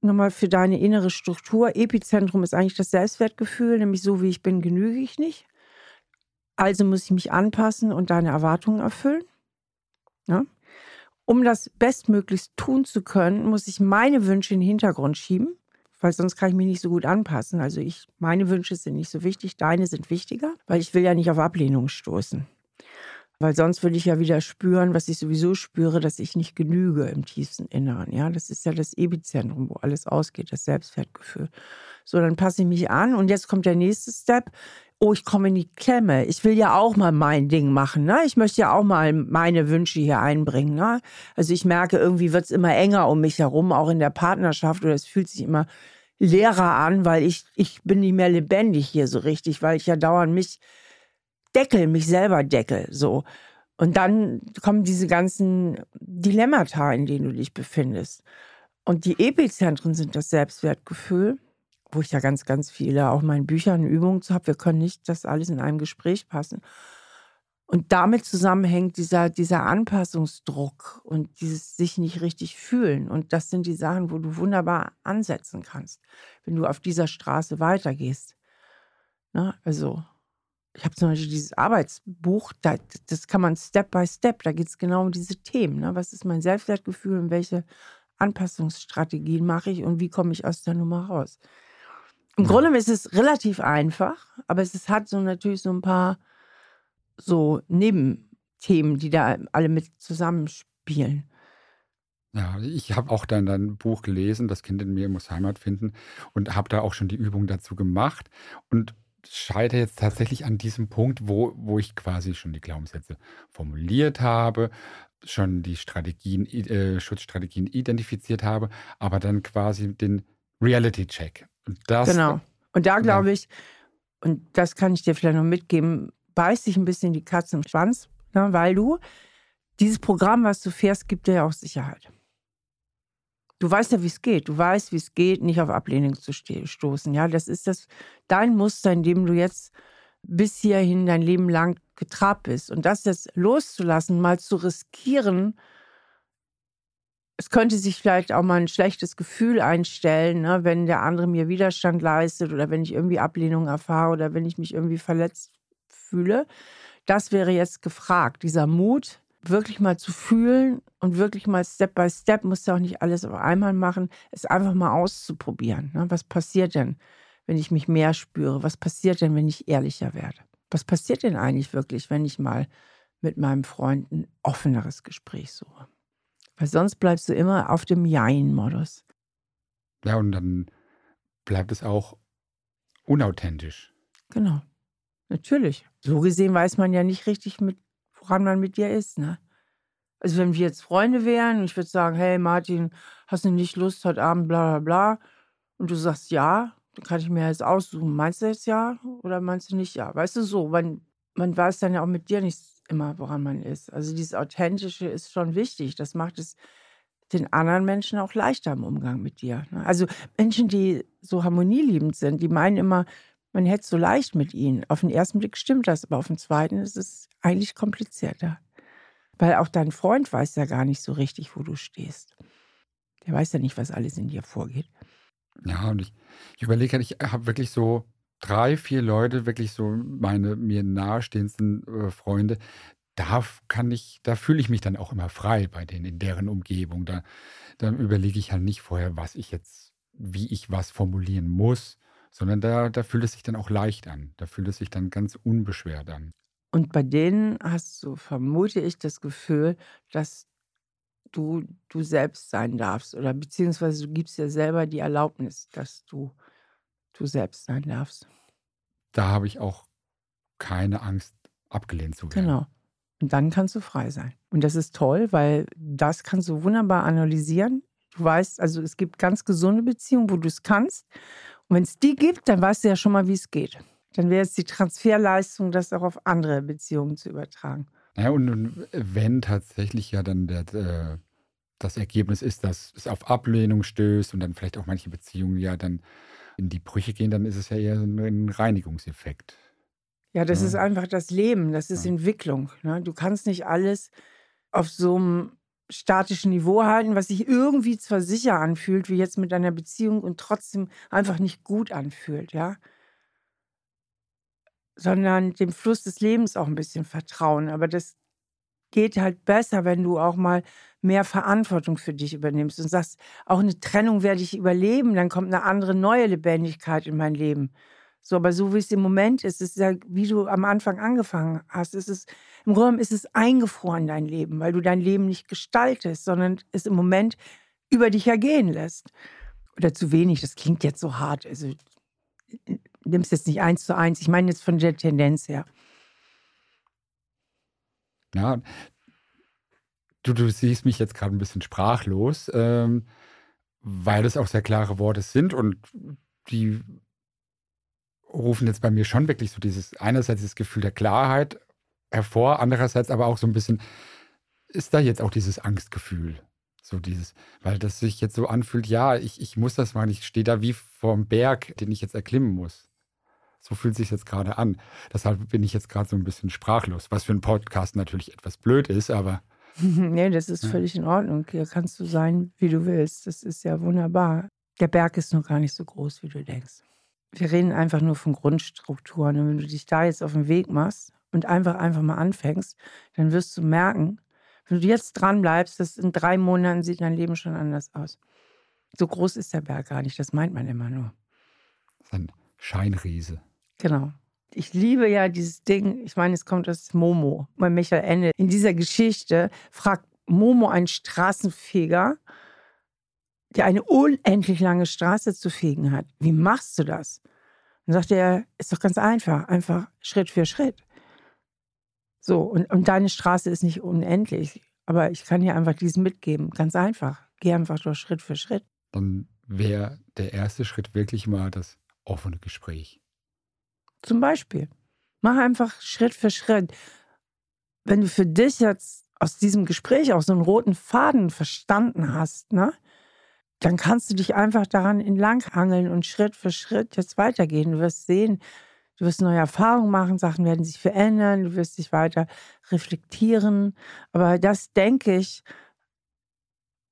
nochmal für deine innere Struktur. Epizentrum ist eigentlich das Selbstwertgefühl, nämlich so wie ich bin, genüge ich nicht. Also muss ich mich anpassen und deine Erwartungen erfüllen. Ja? Um das bestmöglichst tun zu können, muss ich meine Wünsche in den Hintergrund schieben, weil sonst kann ich mich nicht so gut anpassen. Also ich, meine Wünsche sind nicht so wichtig, deine sind wichtiger, weil ich will ja nicht auf Ablehnung stoßen. Weil sonst würde ich ja wieder spüren, was ich sowieso spüre, dass ich nicht genüge im tiefsten Inneren. Ja, das ist ja das Epizentrum, wo alles ausgeht, das Selbstwertgefühl. So, dann passe ich mich an und jetzt kommt der nächste Step. Oh, ich komme in die Klemme. Ich will ja auch mal mein Ding machen. Ne? Ich möchte ja auch mal meine Wünsche hier einbringen. Ne? Also ich merke, irgendwie wird es immer enger um mich herum, auch in der Partnerschaft, oder es fühlt sich immer leerer an, weil ich, ich bin nicht mehr lebendig hier so richtig, weil ich ja dauernd mich deckel, mich selber deckel. So. Und dann kommen diese ganzen Dilemmata, in denen du dich befindest. Und die Epizentren sind das Selbstwertgefühl, wo ich ja ganz, ganz viele auch meinen Büchern Übungen zu habe. Wir können nicht das alles in einem Gespräch passen. Und damit zusammenhängt dieser, dieser Anpassungsdruck und dieses sich nicht richtig fühlen. Und das sind die Sachen, wo du wunderbar ansetzen kannst, wenn du auf dieser Straße weitergehst. Na, also ich habe zum Beispiel dieses Arbeitsbuch, da, das kann man Step by Step, da geht es genau um diese Themen. Ne? Was ist mein Selbstwertgefühl und welche Anpassungsstrategien mache ich und wie komme ich aus der Nummer raus? Im ja. Grunde ist es relativ einfach, aber es ist, hat so natürlich so ein paar so Nebenthemen, die da alle mit zusammenspielen. Ja, ich habe auch dann dein Buch gelesen, Das Kind in mir muss Heimat finden und habe da auch schon die Übung dazu gemacht und scheitere jetzt tatsächlich an diesem Punkt, wo, wo ich quasi schon die Glaubenssätze formuliert habe, schon die Strategien, äh, Schutzstrategien identifiziert habe, aber dann quasi den Reality-Check. Genau. Und da glaube ich, und das kann ich dir vielleicht noch mitgeben, beißt sich ein bisschen die Katze im Schwanz, ne, weil du dieses Programm, was du fährst, gibt dir ja auch Sicherheit. Du weißt ja, wie es geht. Du weißt, wie es geht, nicht auf Ablehnung zu stoßen. Ja, das ist das dein Muster, in dem du jetzt bis hierhin dein Leben lang getrabt bist. Und das jetzt loszulassen, mal zu riskieren, es könnte sich vielleicht auch mal ein schlechtes Gefühl einstellen, ne, wenn der andere mir Widerstand leistet oder wenn ich irgendwie Ablehnung erfahre oder wenn ich mich irgendwie verletzt fühle. Das wäre jetzt gefragt, dieser Mut, wirklich mal zu fühlen und wirklich mal Step by Step, musst du auch nicht alles auf einmal machen, es einfach mal auszuprobieren. Ne? Was passiert denn, wenn ich mich mehr spüre? Was passiert denn, wenn ich ehrlicher werde? Was passiert denn eigentlich wirklich, wenn ich mal mit meinem Freund ein offeneres Gespräch suche? Weil sonst bleibst du immer auf dem Jein-Modus. Ja, und dann bleibt es auch unauthentisch. Genau. Natürlich. So gesehen weiß man ja nicht richtig, mit woran man mit dir ist, ne? Also wenn wir jetzt Freunde wären ich würde sagen, hey Martin, hast du nicht Lust heute Abend, bla bla bla, und du sagst ja, dann kann ich mir jetzt aussuchen, meinst du jetzt ja oder meinst du nicht ja? Weißt du so, man, man weiß dann ja auch mit dir nicht immer, woran man ist. Also dieses Authentische ist schon wichtig. Das macht es den anderen Menschen auch leichter im Umgang mit dir. Ne? Also Menschen, die so harmonieliebend sind, die meinen immer, man hätte es so leicht mit ihnen. Auf den ersten Blick stimmt das, aber auf den zweiten ist es eigentlich komplizierter. Weil auch dein Freund weiß ja gar nicht so richtig, wo du stehst. Der weiß ja nicht, was alles in dir vorgeht. Ja, und ich, ich überlege, halt, ich habe wirklich so drei, vier Leute, wirklich so meine mir nahestehendsten äh, Freunde. Da kann ich, da fühle ich mich dann auch immer frei bei denen in deren Umgebung. Da, dann überlege ich halt nicht vorher, was ich jetzt, wie ich was formulieren muss, sondern da, da fühlt es sich dann auch leicht an. Da fühlt es sich dann ganz unbeschwert an. Und bei denen hast du, vermute ich, das Gefühl, dass du du selbst sein darfst oder beziehungsweise du gibst dir selber die Erlaubnis, dass du du selbst sein darfst. Da habe ich auch keine Angst, abgelehnt zu werden. Genau. Und dann kannst du frei sein. Und das ist toll, weil das kannst du wunderbar analysieren. Du weißt, also es gibt ganz gesunde Beziehungen, wo du es kannst. Und wenn es die gibt, dann weißt du ja schon mal, wie es geht. Dann wäre es die Transferleistung, das auch auf andere Beziehungen zu übertragen. Ja, und wenn tatsächlich ja dann der, äh, das Ergebnis ist, dass es auf Ablehnung stößt und dann vielleicht auch manche Beziehungen ja dann in die Brüche gehen, dann ist es ja eher ein Reinigungseffekt. Ja, das ja. ist einfach das Leben, das ist ja. Entwicklung. Ne? Du kannst nicht alles auf so einem statischen Niveau halten, was sich irgendwie zwar sicher anfühlt, wie jetzt mit einer Beziehung und trotzdem einfach nicht gut anfühlt, ja. Sondern dem Fluss des Lebens auch ein bisschen vertrauen. Aber das geht halt besser, wenn du auch mal mehr Verantwortung für dich übernimmst und sagst, auch eine Trennung werde ich überleben, dann kommt eine andere neue Lebendigkeit in mein Leben. So, aber so wie es im Moment ist, ist ja, wie du am Anfang angefangen hast, ist es, im Grunde ist es eingefroren, dein Leben, weil du dein Leben nicht gestaltest, sondern es im Moment über dich ergehen lässt. Oder zu wenig, das klingt jetzt so hart. Also nimmst jetzt nicht eins zu eins. Ich meine jetzt von der Tendenz her. Ja, du, du siehst mich jetzt gerade ein bisschen sprachlos, ähm, weil es auch sehr klare Worte sind und die rufen jetzt bei mir schon wirklich so dieses, einerseits das Gefühl der Klarheit hervor, andererseits aber auch so ein bisschen, ist da jetzt auch dieses Angstgefühl? So dieses, weil das sich jetzt so anfühlt, ja, ich, ich muss das machen, ich stehe da wie vorm Berg, den ich jetzt erklimmen muss. So fühlt sich jetzt gerade an. Deshalb bin ich jetzt gerade so ein bisschen sprachlos, was für einen Podcast natürlich etwas blöd ist, aber. nee, das ist ja. völlig in Ordnung. Hier kannst du sein, wie du willst. Das ist ja wunderbar. Der Berg ist noch gar nicht so groß, wie du denkst. Wir reden einfach nur von Grundstrukturen. Und wenn du dich da jetzt auf den Weg machst und einfach, einfach mal anfängst, dann wirst du merken, wenn du jetzt dran bleibst, dass in drei Monaten sieht dein Leben schon anders aus. So groß ist der Berg gar nicht, das meint man immer nur. Das ist ein Scheinriese. Genau. Ich liebe ja dieses Ding, ich meine, es kommt aus Momo, bei Michael Ende. In dieser Geschichte fragt Momo einen Straßenfeger, der eine unendlich lange Straße zu fegen hat. Wie machst du das? Dann sagt er, ist doch ganz einfach, einfach Schritt für Schritt. So, und, und deine Straße ist nicht unendlich, aber ich kann dir einfach diesen mitgeben. Ganz einfach. Geh einfach durch Schritt für Schritt. Dann wäre der erste Schritt wirklich mal das offene Gespräch. Zum Beispiel. Mach einfach Schritt für Schritt. Wenn du für dich jetzt aus diesem Gespräch auch so einen roten Faden verstanden hast, ne, dann kannst du dich einfach daran entlanghangeln und Schritt für Schritt jetzt weitergehen. Du wirst sehen, Du wirst neue Erfahrungen machen, Sachen werden sich verändern, du wirst dich weiter reflektieren. Aber das, denke ich,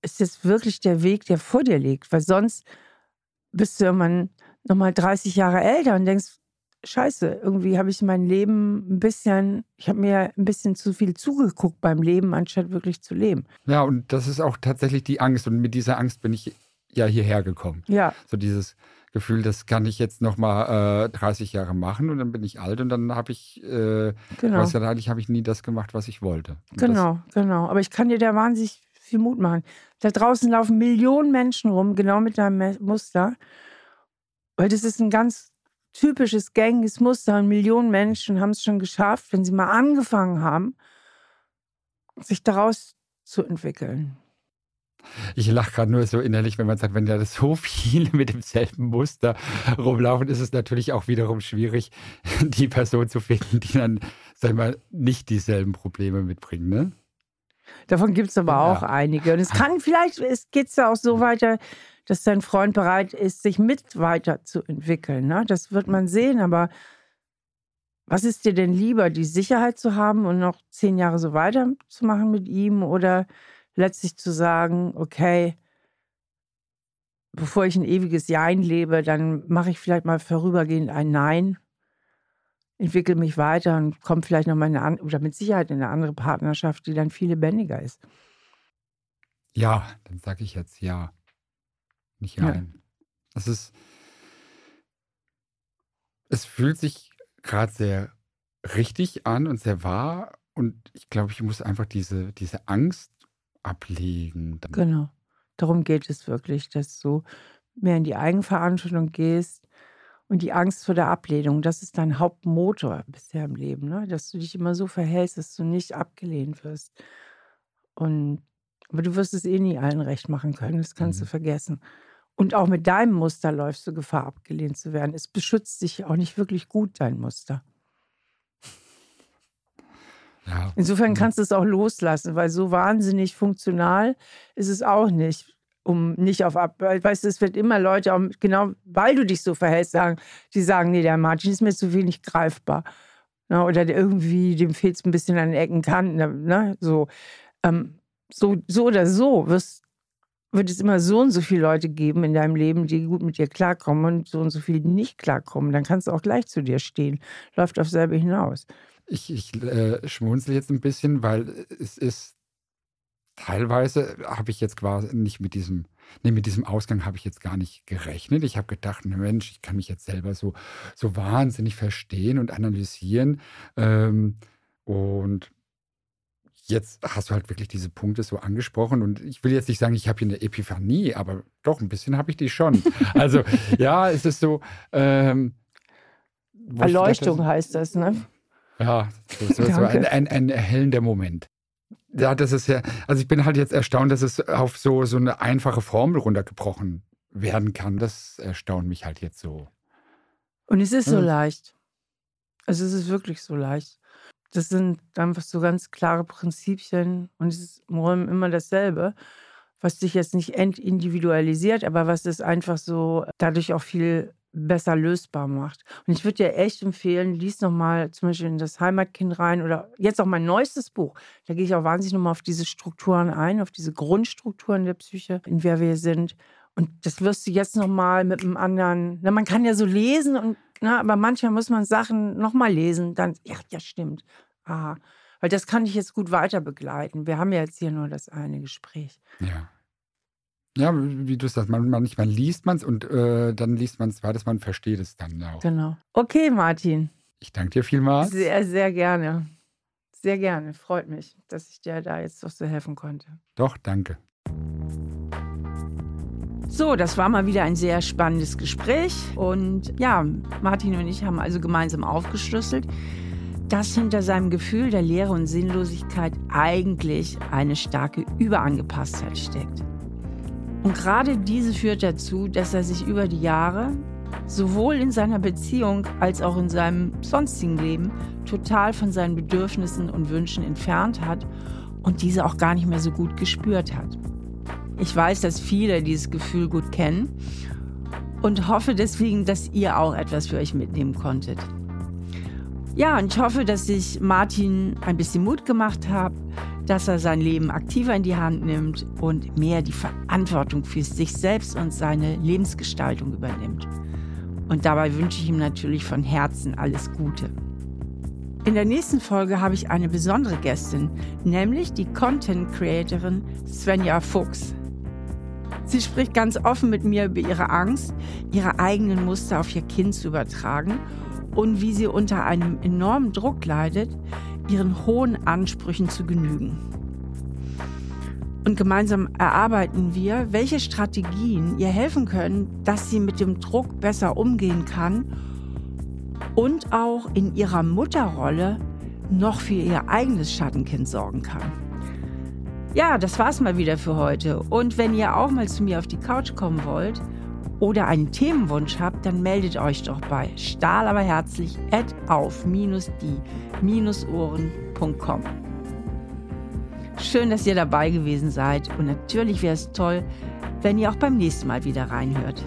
ist jetzt wirklich der Weg, der vor dir liegt. Weil sonst bist du irgendwann nochmal 30 Jahre älter und denkst, Scheiße, irgendwie habe ich mein Leben ein bisschen, ich habe mir ein bisschen zu viel zugeguckt beim Leben, anstatt wirklich zu leben. Ja, und das ist auch tatsächlich die Angst. Und mit dieser Angst bin ich ja hierher gekommen. Ja. So dieses, Gefühl, das kann ich jetzt noch mal äh, 30 Jahre machen und dann bin ich alt und dann habe ich, äh, genau. weiß ja eigentlich habe ich nie das gemacht, was ich wollte. Und genau, genau. Aber ich kann dir da wahnsinnig viel Mut machen. Da draußen laufen Millionen Menschen rum, genau mit deinem Muster, weil das ist ein ganz typisches gängiges Muster und Millionen Menschen haben es schon geschafft, wenn sie mal angefangen haben, sich daraus zu entwickeln. Ich lache gerade nur so innerlich, wenn man sagt, wenn da so viele mit demselben Muster rumlaufen, ist es natürlich auch wiederum schwierig, die Person zu finden, die dann, sag ich mal, nicht dieselben Probleme mitbringen. Ne? Davon gibt es aber ja. auch einige. Und es kann vielleicht, es geht ja auch so weiter, dass dein Freund bereit ist, sich mit weiterzuentwickeln. Ne? Das wird man sehen, aber was ist dir denn lieber, die Sicherheit zu haben und noch zehn Jahre so weiterzumachen mit ihm oder letztlich zu sagen, okay, bevor ich ein ewiges Jein lebe, dann mache ich vielleicht mal vorübergehend ein Nein, entwickle mich weiter und komme vielleicht noch mal in eine, oder mit Sicherheit in eine andere Partnerschaft, die dann viel lebendiger ist. Ja, dann sage ich jetzt ja. Nicht Nein. Ja. Es ist, es fühlt sich gerade sehr richtig an und sehr wahr. Und ich glaube, ich muss einfach diese, diese Angst ablegen. Genau. Darum geht es wirklich, dass du mehr in die Eigenverantwortung gehst und die Angst vor der Ablehnung, das ist dein Hauptmotor bisher im Leben, ne? dass du dich immer so verhältst, dass du nicht abgelehnt wirst. Und, aber du wirst es eh nie allen recht machen können, das kannst mhm. du vergessen. Und auch mit deinem Muster läufst du Gefahr, abgelehnt zu werden. Es beschützt dich auch nicht wirklich gut, dein Muster. Ja. Insofern kannst du es auch loslassen, weil so wahnsinnig funktional ist es auch nicht, um nicht auf ab. Weißt du, es wird immer Leute, auch genau weil du dich so verhältst, sagen, die sagen, nee, der Martin ist mir zu wenig greifbar. Ne? Oder irgendwie, dem fehlt es ein bisschen an den Ecken, Kanten. Ne? So, ähm, so, so oder so wirst, wird es immer so und so viele Leute geben in deinem Leben, die gut mit dir klarkommen und so und so viele, die nicht klarkommen. Dann kannst du auch gleich zu dir stehen. Läuft auf selber hinaus. Ich, ich äh, schmunzel jetzt ein bisschen, weil es ist teilweise habe ich jetzt quasi nicht mit diesem, nee, mit diesem Ausgang habe ich jetzt gar nicht gerechnet. Ich habe gedacht, Mensch, ich kann mich jetzt selber so, so wahnsinnig verstehen und analysieren. Ähm, und jetzt hast du halt wirklich diese Punkte so angesprochen und ich will jetzt nicht sagen, ich habe hier eine Epiphanie, aber doch ein bisschen habe ich die schon. Also ja, es ist so. Ähm, Erleuchtung dachte, heißt das, ne? Ja, so, so, so ein, ein, ein erhellender Moment. Ja, das ist ja, also ich bin halt jetzt erstaunt, dass es auf so, so eine einfache Formel runtergebrochen werden kann. Das erstaunt mich halt jetzt so. Und es ist so leicht. Also es ist wirklich so leicht. Das sind einfach so ganz klare Prinzipien und es ist im Räumen immer dasselbe, was sich jetzt nicht entindividualisiert, aber was es einfach so dadurch auch viel besser lösbar macht. Und ich würde dir echt empfehlen, lies nochmal zum Beispiel in das Heimatkind rein oder jetzt auch mein neuestes Buch. Da gehe ich auch wahnsinnig nochmal auf diese Strukturen ein, auf diese Grundstrukturen der Psyche, in der wir sind. Und das wirst du jetzt nochmal mit einem anderen, na, man kann ja so lesen und, na, aber manchmal muss man Sachen nochmal lesen, dann, ja, ja, stimmt. Aha. Weil das kann ich jetzt gut weiter begleiten. Wir haben ja jetzt hier nur das eine Gespräch. Ja. Ja, wie du sagst, man, manchmal liest man es und äh, dann liest man es weiter, man versteht es dann auch. Genau. Okay, Martin. Ich danke dir vielmals. Sehr, sehr gerne. Sehr gerne. Freut mich, dass ich dir da jetzt doch so helfen konnte. Doch, danke. So, das war mal wieder ein sehr spannendes Gespräch. Und ja, Martin und ich haben also gemeinsam aufgeschlüsselt, dass hinter seinem Gefühl der Leere und Sinnlosigkeit eigentlich eine starke Überangepasstheit steckt. Und gerade diese führt dazu, dass er sich über die Jahre sowohl in seiner Beziehung als auch in seinem sonstigen Leben total von seinen Bedürfnissen und Wünschen entfernt hat und diese auch gar nicht mehr so gut gespürt hat. Ich weiß, dass viele dieses Gefühl gut kennen und hoffe deswegen, dass ihr auch etwas für euch mitnehmen konntet. Ja, und ich hoffe, dass ich Martin ein bisschen Mut gemacht habe, dass er sein Leben aktiver in die Hand nimmt und mehr die Verantwortung für sich selbst und seine Lebensgestaltung übernimmt. Und dabei wünsche ich ihm natürlich von Herzen alles Gute. In der nächsten Folge habe ich eine besondere Gästin, nämlich die Content Creatorin Svenja Fuchs. Sie spricht ganz offen mit mir über ihre Angst, ihre eigenen Muster auf ihr Kind zu übertragen und wie sie unter einem enormen Druck leidet, ihren hohen Ansprüchen zu genügen. Und gemeinsam erarbeiten wir, welche Strategien ihr helfen können, dass sie mit dem Druck besser umgehen kann und auch in ihrer Mutterrolle noch für ihr eigenes Schattenkind sorgen kann. Ja, das war's mal wieder für heute. Und wenn ihr auch mal zu mir auf die Couch kommen wollt, oder einen Themenwunsch habt, dann meldet euch doch bei stahlaberherzlich auf-die-ohren.com. Schön, dass ihr dabei gewesen seid und natürlich wäre es toll, wenn ihr auch beim nächsten Mal wieder reinhört.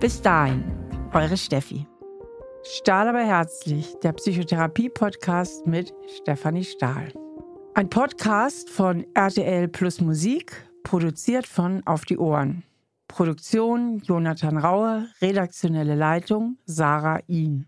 Bis dahin, eure Steffi. Stahl aber herzlich, der Psychotherapie-Podcast mit Stefanie Stahl. Ein Podcast von RTL Plus Musik, produziert von Auf die Ohren. Produktion Jonathan Raue, redaktionelle Leitung Sarah Ihn.